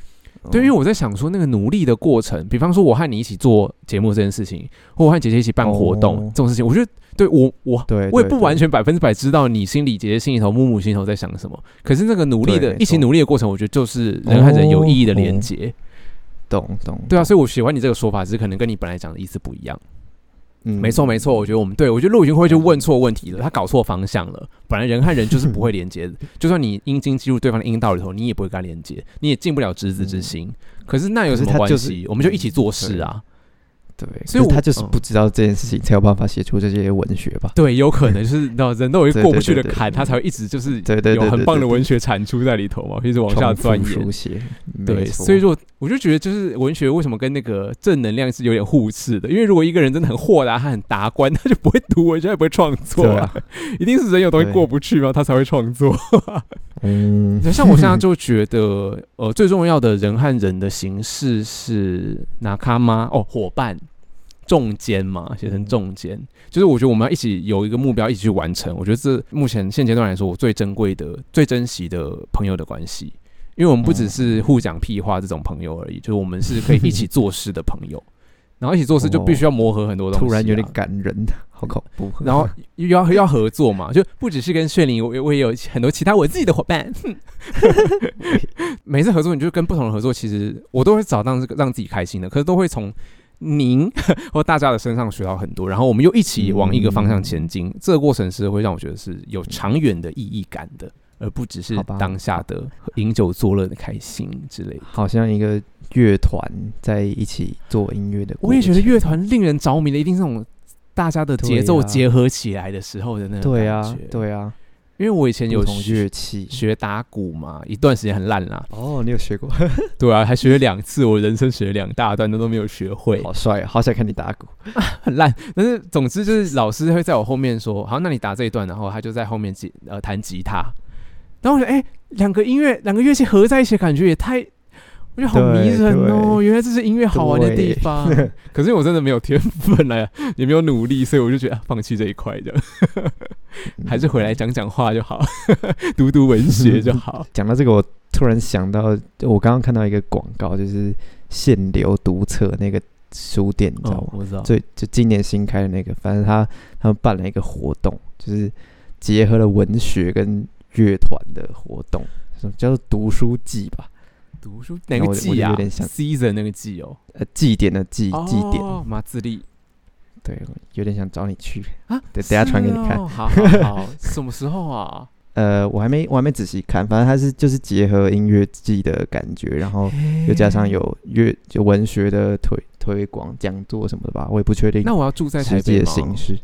B: 对，因为
A: 哦
B: 我在想说那个努力的过程，比方说我和你一起做节目这件事情，或我和姐姐一起办活动、
A: 哦
B: 这种事情，我觉得对我我
A: 对，
B: 我也不完全百分之百知道你心里、姐姐心里头、木木心里头在想什么。可是那个努力的一起努力的过程，我觉得就是人和人有意义的连
A: 哦
B: 接。
A: 懂懂。
B: 对啊，所以我喜欢你这个说法，只是可能跟你本来讲的意思不一样。
A: 嗯
B: 没错没错，我觉得我们对我觉得陆云会就问错问题了，他搞错方向了。本来人和人就是不会连接的，就算你阴茎进入对方的阴道里头，你也不会跟他连接，你也进不了执子之心。可是那有什么关系？我们就一起做事啊。
A: 对，
B: 所以
A: 他就是
B: 嗯
A: 不知道这件事情，才有办法写出这些文学吧？
B: 对，有可能就是你知道，人都有一个过不去的坎，他才会一直就是
A: 对对对
B: 有很棒的文学产出在里头嘛，一直往下钻研
A: 书。写，
B: 对，所以说我就觉得，就是文学为什么跟那个正能量是有点互斥的？因为如果一个人真的很豁达，他很达观，他就不会读文学，他也不会创作啊
A: 啊。[LAUGHS]
B: 一定是人有东西
A: 对
B: 过不去嘛，他才会创作。[LAUGHS]
A: 嗯，
B: 像我现在就觉得，呃，最重要的人和人的形式是拿卡吗？哦，伙伴。重肩嘛，写成重肩，就是我觉得我们要一起有一个目标，一起去完成。我觉得这目前现阶段来说，我最珍贵的、最珍惜的朋友的关系，因为我们不只是互讲屁话这种朋友而已，就是我们是可以一起做事的朋友。然后一起做事就必须要磨合很多东西、啊
A: 突然有点感人，好恐怖。[LAUGHS]
B: 然后又要要合作嘛，就不只是跟炫灵，我我也有很多其他我自己的伙伴。[LAUGHS] 每次合作，你就跟不同的合作，其实我都会找到这个让自己开心的，可是都会从您 [LAUGHS] 或大家的身上学到很多，然后我们又一起往一个方向前进。这个过程是会让我觉得是有长远的意义感的。而不只是当下的饮酒作乐的开心之类的。
A: 好像一个乐团在一起做音乐的。
B: 我也觉得乐团令人着迷的，一定是那种大家的节奏结合起来的时候的那种
A: 对啊对啊，
B: 因为我以前有
A: 同
B: 学
A: 乐器。
B: 学打鼓嘛，一段时间很烂啦，
A: 哦，你有学过？[LAUGHS]
B: 对啊，还学了两次，我人生学了两大段，都都没有学会，
A: 好帅，好想看你打鼓。
B: 很 [LAUGHS] 烂。但是总之就是老师会在我后面说，好，那你打这一段，然后他就在后面吉呃弹吉他，然后我觉得哎，两个音乐两个乐器合在一起，感觉也太。我觉得好迷人哦！
A: 对
B: 原来这是音乐好玩的地方。[LAUGHS] 可是我真的没有天分了，也没有努力，所以我就觉得、啊、放弃这一块的，还是回来讲讲话就好，[LAUGHS] 读读文学就好。[LAUGHS]
A: 讲到这个，我突然想到，我刚刚看到一个广告，就是限流读册那个书店，你知道吗？，
B: 哦我知道。
A: 最就今年新开的那个，反正他他们办了一个活动，就是结合了文学跟乐团的活动，叫做读书季吧？
B: 读书哪个季啊
A: 有点想
B: ？season 那个季哦，
A: 呃，祭典的祭祭典，
B: 哦，马自立
A: 对，有点想找你去。
B: 啊，[LAUGHS]
A: 对等下传给你看
B: 哦好好好，[LAUGHS] 什么时候啊？
A: 呃，我还没我还没仔细看，反正它是就是结合音乐季的感觉，然后又加上有乐就文学的推推广讲座什么的吧，我也不确定
B: 那我要住在台
A: 实际的
B: 北？
A: 形式。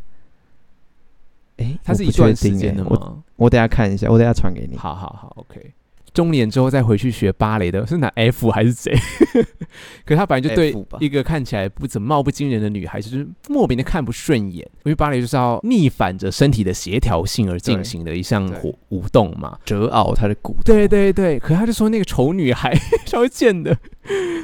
A: 哎，
B: 它是一段时间的
A: 欸我
B: 吗？
A: 我等下看一下，我等下传给你。
B: 好好好，OK。中年之后再回去学芭蕾的是哪 F 还是谁？[LAUGHS] 可是他本来就对一个看起来不怎么貌不惊人的女孩，就是莫名的看不顺眼。因为芭蕾就是要逆反着身体的协调性而进行的一项舞动嘛。
A: 折凹他的骨，
B: 对对对，可他就说那个丑女孩 [LAUGHS] [LAUGHS] 超贱的，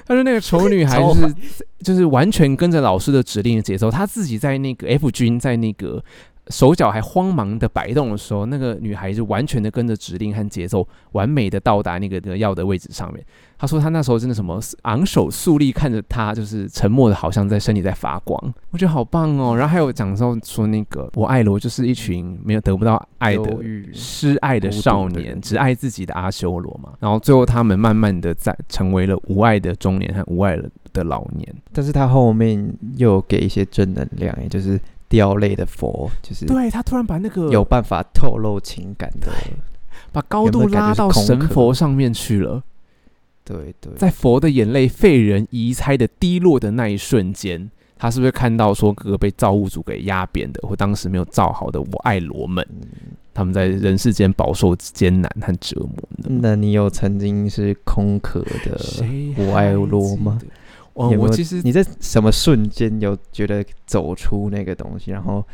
B: 他说那个丑女孩就是就是完全跟着老师的指令的节奏，她自己在那个 F 君在那个手脚还慌忙的摆动的时候，那个女孩就完全的跟着指令和节奏，完美的到达那个的要的位置上面。他说他那时候真的什么昂首肃立看着她，就是沉默的，好像在身体在发光。我觉得好棒哦。[LAUGHS] 然后还有讲到说那个我爱罗就是一群没有得不到爱的失爱的少年，只爱自己的阿修罗嘛。然后最后他们慢慢的在成为了无爱的中年和无爱的老年。
A: 但是他后面又给一些正能量，也就是掉泪的佛，就是
B: 对他突然把那个
A: 有办法透露情感的，[LAUGHS]
B: 把高度拉到神佛上面去了，
A: 对对，
B: 在佛的眼泪废人遗猜的低落的那一瞬间。他是不是看到说哥哥被造物主给压扁的，或当时没有造好的我爱罗们，
A: 嗯
B: 他们在人世间饱受艰难和折磨呢？
A: 那你有曾经是空壳的我爱罗吗？
B: 哦，
A: 有有
B: 我其实
A: 你在什么瞬间有觉得走出那个东西，然后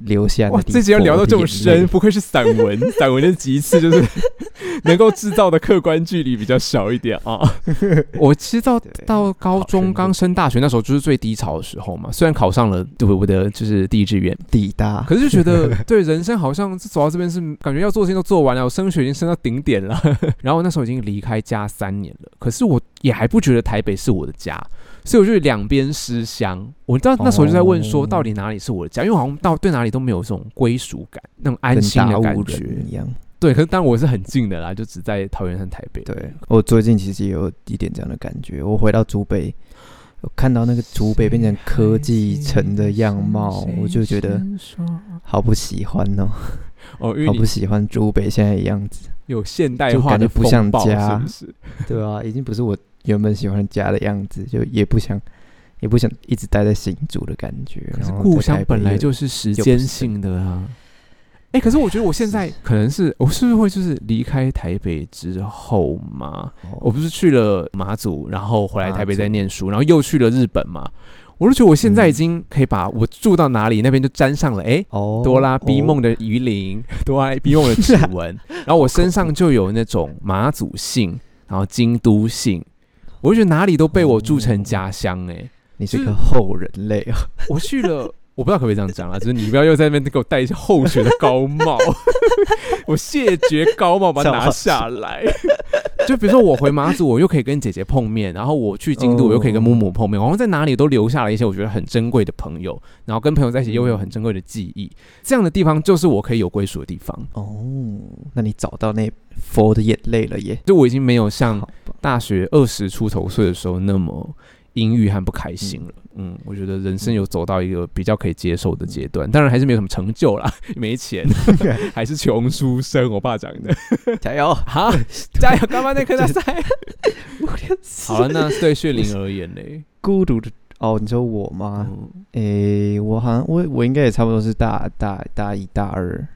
A: 留下
B: 哇，这集要聊到这么深，不愧是散文，[LAUGHS] 散文的极致就是 [LAUGHS] 能够制造的客观距离比较小一点啊。[LAUGHS] 我其实到高中刚升大学那时候就是最低潮的时候嘛，虽然考上了对我的就是第一志愿，
A: 抵达，
B: 可是就觉得对人生好像走到这边是感觉要做的事情都做完了，我升学已经升到顶点了，然后那时候已经离开家三年了，可是我也还不觉得台北是我的家。所以我就两边思乡，我到那时候就在问说，
A: 哦
B: 到底哪里是我的家？因为好像到对哪里都没有这种归属感，那种安
A: 跟
B: 心的感觉。
A: 一样。
B: 对，可是当然我是很近的啦，就只在桃园和台北。
A: 对我最近其实也有一点这样的感觉。我回到竹北，我看到那个竹北变成科技城的样貌，我就觉得好不喜欢哦，
B: 哦，因为
A: 好不喜欢竹北现在的样子。
B: 有现代
A: 就
B: 化的
A: 感觉不像家
B: 是不是？
A: 对啊，已经不是我原本喜欢家的样子，就也不想，也不想一直待在新竹的感觉。
B: 可是故乡本来就是时间性的啊。哎、可是我觉得我现在可能是我是不是会就是离开台北之后嘛？
A: 哦
B: 我不是去了马祖，然后回来台北再念书，然后又去了日本嘛。我就觉得我现在已
A: 嗯
B: 经可以把我住到哪里那边就沾上了，哎、
A: 哦
B: 哆啦 B
A: 哦
B: 梦的鱼鳞，[LAUGHS] 哆啦 B 梦的指纹，然后我身上就有那种马祖姓，然后京都姓，我就觉得哪里都被我住成家乡哎、
A: 你是
B: 就是
A: 个后人类啊！[LAUGHS]
B: 我去了，我不知道可不可以这样讲啊，就是你不要又在那边给我戴一些厚学的高帽，[LAUGHS] 我谢绝高帽把它拿下来。就比如说我回马祖，我又可以跟姐姐碰面，然后我去京都，我又可以跟木木碰面，好像在哪里都留下了一些我觉得很珍贵的朋友，然后跟朋友在一起又会有很珍贵的记忆。这样的地方就是我可以有归属的地方。
A: 哦，那你找到那佛的眼泪了耶！
B: 就我已经没有像，大学二十出头岁的时候那么阴郁和不开心了。嗯，我觉得人生有走到一个比较可以接受的阶段，当然还是没有什么成就啦，[LAUGHS] 没钱，[LAUGHS] 还是穷书生。我爸讲的，[LAUGHS]
A: 加油，
B: 好，加油，干嘛那颗大赛？好了，那对血灵而言呢？
A: 孤独的哦，你说我吗？诶，我好像我我应该也差不多是大大大一大二。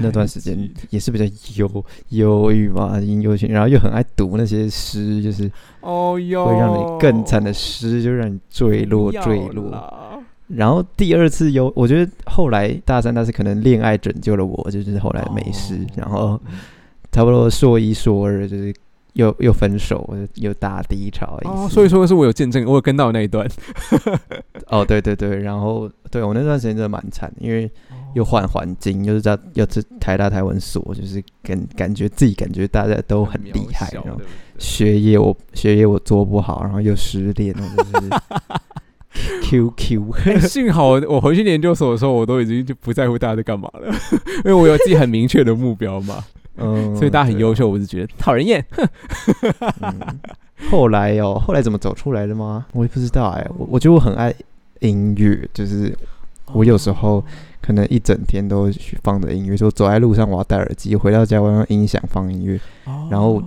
A: 那段时间也是比较忧忧郁嘛，阴忧情，然后又很爱读那些诗，就是
B: 哦哟，
A: 会让你更惨的诗，就让你坠落坠落。然后第二次忧，我觉得后来大三大四可能恋爱拯救了我，就是后来没事。然后差不多硕一硕二就是。又又分手，又大低潮。
B: 哦，所以说是我有见证，我有跟到那一段。[LAUGHS]
A: 哦，对对对，然后对我那段时间真的蛮惨，因为又换环境，又是在又是台大台文所，就是感感觉自己感觉大家都很厉害，然后学业我学业我做不好，然后又失恋，就是 QQ。[LAUGHS]
B: 幸好我回去研究所的时候，我都已经就不在乎大家在干嘛了，[LAUGHS] 因为我有自己很明确的目标嘛。嗯，所以大家很优秀，我就觉得讨人厌。
A: 后来哦，后来怎么走出来的吗？我也不知道哎。我我觉得我很爱音乐，就是我有时候可能一整天都去放着音乐，说走在路上我要戴耳机，回到家我用音响放音乐，然后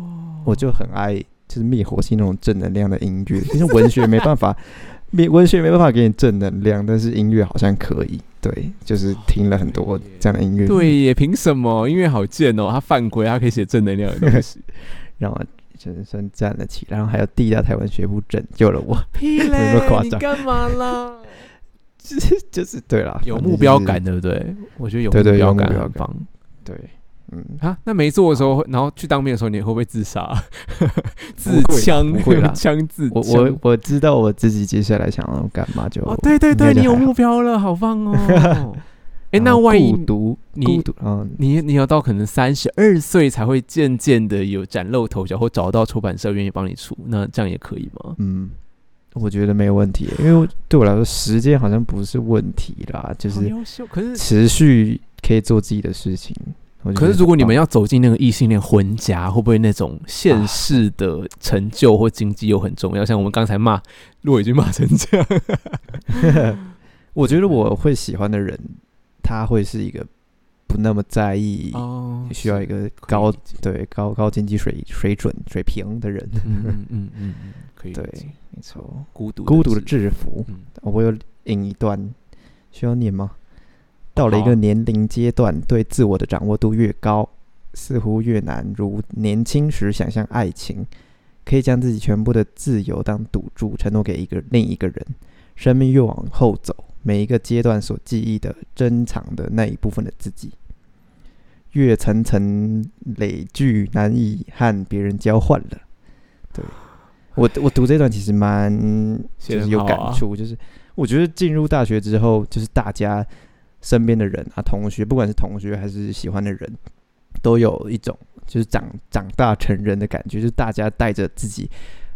A: 我就很爱就是灭火器那种正能量的音乐。其实文学没办法，没文学没办法给你正能量，但是音乐好像可以。对，就是听了很多这样的音乐。
B: 对，也凭什么？音乐好贱哦，他犯规，他可以写正能量的东西，
A: 让我真算站了起来。然后还有地大台湾学部拯救了我，
B: 屁嘞！你干嘛啦？[LAUGHS]
A: 就是就是对啦，
B: 有目标感，对不对？我觉得有目标感很棒。
A: 对。
B: 嗯啊，那没做的时候，然后去当兵的时候，你会不会自杀？[LAUGHS] 自枪
A: 会啦，
B: 枪自
A: 我我我知道我自己接下来想要干嘛就
B: 哦，对对对，你有目标了，好棒哦！[LAUGHS] 哎，那万一
A: 孤独，
B: 你你你要到可能三十二岁才会渐渐的有崭露头角，或找到出版社愿意帮你出，那这样也可以吗？
A: 嗯，我觉得没有问题，因为对我来说时间好像不是问题啦，就是
B: 可是
A: 持续可以做自己的事情。
B: 可是，如果你们要走进那个异性恋婚家，会不会那种现世的成就或经济又很重要？像我们刚才骂骆已经骂成这样，
A: 我觉得我会喜欢的人，他会是一个不那么在意，哦需要一个高对高高经济水水准水平的人。
B: 嗯嗯嗯嗯，可以
A: 对，没错，
B: 孤独
A: 孤独的制服。我有引一段，需要念吗？到了一个年龄阶段，对自我的掌握度越高，似乎越难如年轻时想象爱情，可以将自己全部的自由当赌注承诺给一个另一个人。生命越往后走，每一个阶段所记忆的珍藏的那一部分的自己，越层层累聚，难以和别人交换了。对我，我读这段其实蛮就是有感触，就是我觉得进入大学之后，就是大家。身边的人啊，同学，不管是同学还是喜欢的人，都有一种就是长长大成人的感觉，就是大家带着自己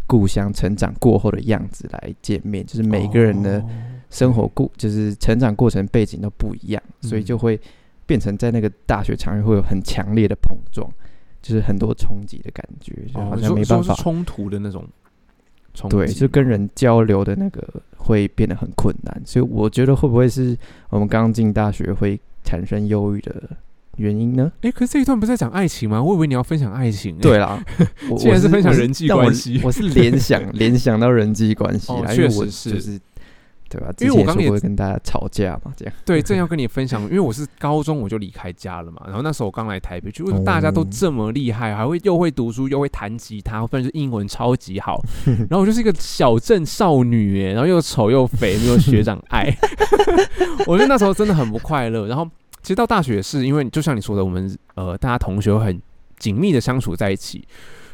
A: 故乡成长过后的样子来见面，就是每个人的生活过，就是成长过程背景都不一样，所以就会变成在那个大学场域会有很强烈的碰撞，就是很多冲击的感觉，就好像没办法
B: 冲突的那种。
A: 对，就跟人交流的那个会变得很困难，所以我觉得会不会是我们刚进大学会产生忧郁的原因呢？
B: 哎，可是这一段不是在讲爱情吗？我以为你要分享爱情。
A: 对啦，[LAUGHS]
B: 既然是分享人际关系，
A: 我是联想 [LAUGHS] 联想到人际关系，
B: 确实是。
A: 对吧？因为我刚也会跟大家吵架嘛，这样。[LAUGHS]
B: 对，正要跟你分享，因为我是高中我就离开家了嘛，然后那时候我刚来台北，就为什么大家都这么厉害，还会又会读书，又会弹吉他，或者是英文超级好，[LAUGHS] 然后我就是一个小镇少女，哎，然后又丑又肥，没有学长爱，[LAUGHS] 我觉得那时候真的很不快乐。然后其实到大学是因为就像你说的，我们呃大家同学很紧密的相处在一起。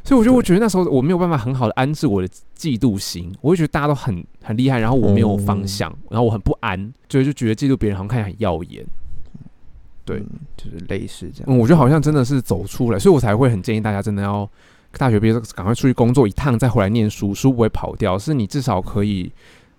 B: 所以我觉得，我觉得那时候我没有办法很好的安置我的嫉妒心，我会觉得大家都很很厉害，然后我没有方向，然后我很不安，所以就觉得嫉妒别人好像看起来很耀眼。对，
A: 就是类似这样。
B: 嗯，我觉得好像真的是走出来，所以我才会很建议大家真的要大学毕业赶快出去工作一趟，再回来念书，书不会跑掉，是你至少可以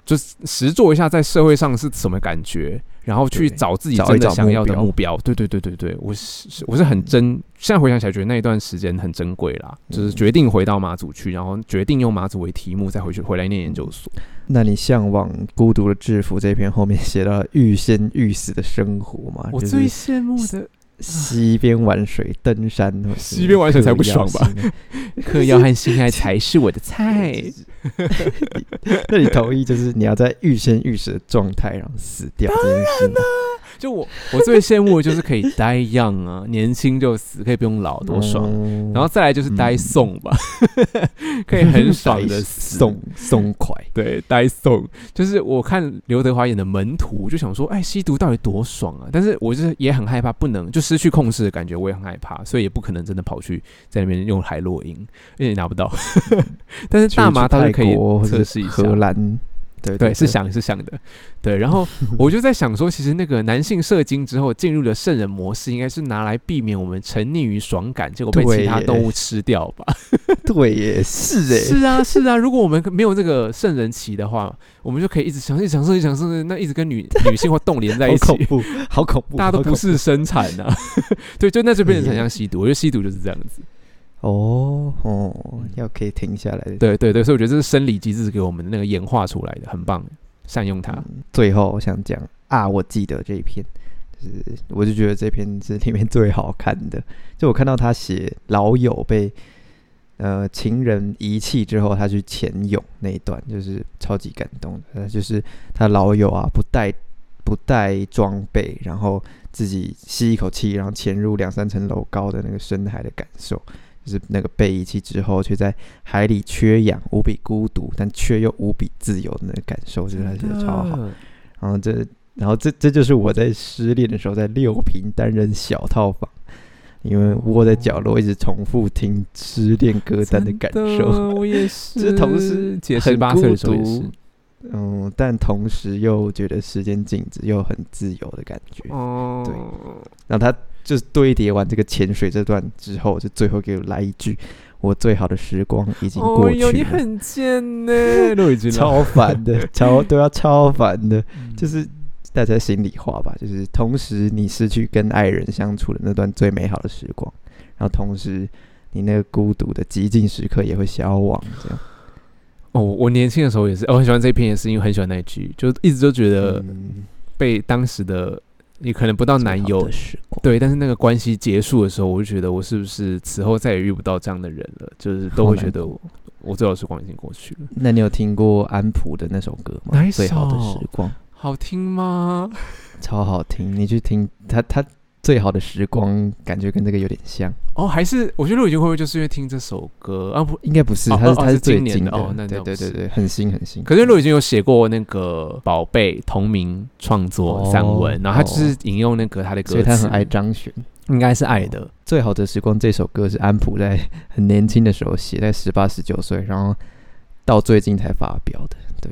B: 就实做一下在社会上是什么感觉，然后去找自己真的想要的
A: 目
B: 目标。对对对对对，我是是我是很珍，现在回想起来觉得那一段时间很珍贵啦，就是
A: 嗯
B: 决定回到马祖去，然后决定用马祖为题目再回去回来念研究所。
A: 那你向往孤独的制服这篇后面写到欲仙欲死的生活吗？
B: 我最羡慕的
A: 西边玩水、登山，或是
B: 西边玩水才不爽吧 [LAUGHS]
A: 嗑药
B: 和性爱才是我的菜。[LAUGHS]
A: 那你同意就是你要在欲仙欲死的状态，然后死掉这件事吗？
B: 就我我最羡慕的就是可以 die young 啊，年轻就死，可以不用老，多爽。
A: 哦
B: 然后再来就是
A: 嗯
B: 送吧，[LAUGHS] 可以很爽的送。
A: 松松快。
B: 对，die 送就是我看刘德华演的《门徒》，我就想说，哎，吸毒到底多爽啊！但是我就是也很害怕，不能就失去控制的感觉，我也很害怕，所以也不可能真的跑去在那边用海洛因，因为拿不到。[LAUGHS] 但是大麻倒是可以测试一下
A: 荷。兰，对
B: 对，是想是想的，对。然后 [LAUGHS] 我就在想说，其实那个男性射精之后进入了圣人模式，应该是拿来避免我们沉溺于爽感，结果被其他动物吃掉吧？[LAUGHS]
A: 对耶，是 [LAUGHS] 哎，
B: 是啊，是啊。如果我们没有这个圣人期的话，我们就可以一直想，一直想射，一直想射，那一直跟女女性或动连在一起，
A: 好恐怖，好恐怖，
B: 大家都不是生产啊。对，就那就变成很像吸毒。我觉得吸毒就是这样子。
A: 哦哦，要可以停下来的。
B: 对对对，所以我觉得这是生理机制给我们的那个演化出来的，很棒，善用它。
A: 嗯最后我想讲啊，我记得这一篇，就是我就觉得这篇是里面最好看的。就我看到他写老友被呃情人遗弃之后，他去潜泳那一段，就是超级感动的。呃就是他老友啊，不带不带装备，然后自己吸一口气，然后潜入两三层楼高的那个深海的感受。就是那个被遗弃之后，却在海里缺氧，无比孤独，但却又无比自由的那个感受，就是他写的超好。然后这，然后这这就是我在失恋的时候，在六平单人小套房，因为窝在角落一直重复听失恋歌单的感受。
B: 受。我也是，[LAUGHS]
A: 这同时
B: 姐
A: 很
B: 十八岁的时候。
A: 嗯，但同时又觉得时间静止，又很自由的感觉。
B: 哦，
A: 对然后他就是堆叠完这个潜水这段之后，就最后给我来一句：“我最好的时光已经过去了。
B: 你很贱呢，都已经
A: 超烦的，[LAUGHS] 超都要超烦的，
B: 嗯
A: 就是大家心里话吧，就是同时你失去跟爱人相处的那段最美好的时光，然后同时你那个孤独的极尽时刻也会消亡，这样。
B: 哦，我年轻的时候也是，哦我很喜欢这篇，也是因为很喜欢那一句，就一直都觉得
A: 嗯
B: 被当时的你可能不到男友对，但是那个关系结束的时候，我就觉得我是不是此后再也遇不到这样的人了？就是都会觉得我我最好的时光已经过去了。
A: 那你有听过安普的那首歌吗？最好的时光，
B: 好听吗？[LAUGHS]
A: 超好听，你去听他他最好的时光，感觉跟这个有点像。
B: 哦，还是我觉得陆已经会不会就是因为听这首歌啊？不，
A: 应该不是，
B: 哦
A: 他是
B: 他是
A: 最近
B: 的哦那
A: 对对对对，很新很新。
B: 可是陆已经有写过那个《宝贝》同名创作散文，
A: 哦
B: 然后他就是引用那个他的歌词，
A: 所以他很爱张悬。
B: 应该是爱的。
A: 最好的时光这首歌是安普在很年轻的时候写，在十八十九岁，然后到最近才发表的。对，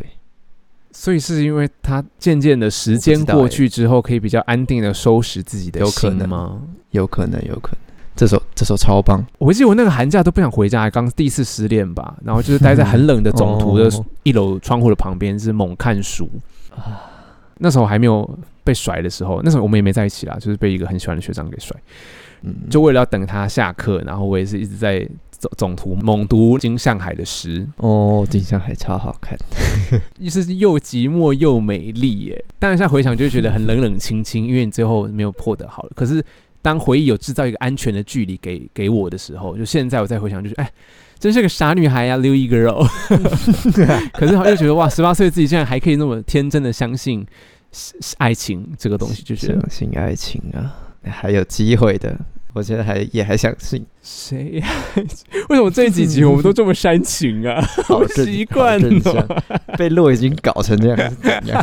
B: 所以是因为他渐渐的时间过去之后，可以比较安定的收拾自己的
A: 有可能
B: 心吗？
A: 有可能，有可能。这首这首超棒，
B: 我记得我那个寒假都不想回家，刚第一次失恋吧，然后就是待在很冷的总图的
A: 哦
B: 一楼窗户的旁边，是猛看书。那时候还没有被甩的时候，那时候我们也没在一起啦，就是被一个很喜欢的学长给甩。
A: 嗯，
B: 就为了要等他下课，然后我也是一直在总总图猛读金向海的诗，
A: 哦，金向海超好看。
B: 意 [LAUGHS] 思是又寂寞又美丽耶。当然现在回想就会觉得很冷冷清清，因为你最后没有破得好了。可是当回忆有制造一个安全的距离给给我的时候，就现在我再回想，就是哎，真是个傻女孩呀、溜一个肉。可是好像又觉得哇，十八岁自己竟然还可以那么天真的相信是是爱情这个东西，就觉得
A: 相信爱情啊，还有机会的。我觉得还也还相信
B: 谁呀、[LAUGHS] 为什么这几集我们都这么煽情啊？
A: 好 [LAUGHS]
B: 习惯
A: 了，被洛已经搞成这样。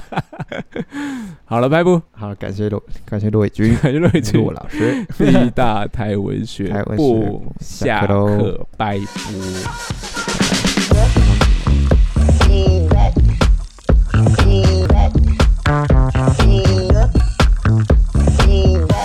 A: [LAUGHS]
B: 好了，拜布，
A: 好，感谢洛，感谢洛伟军，
B: 感谢洛伟军，
A: 我老师，
B: 非大台文学，
A: 台，下
B: 课，
A: 拜
B: 布。
A: See that.
B: See that. See
C: that.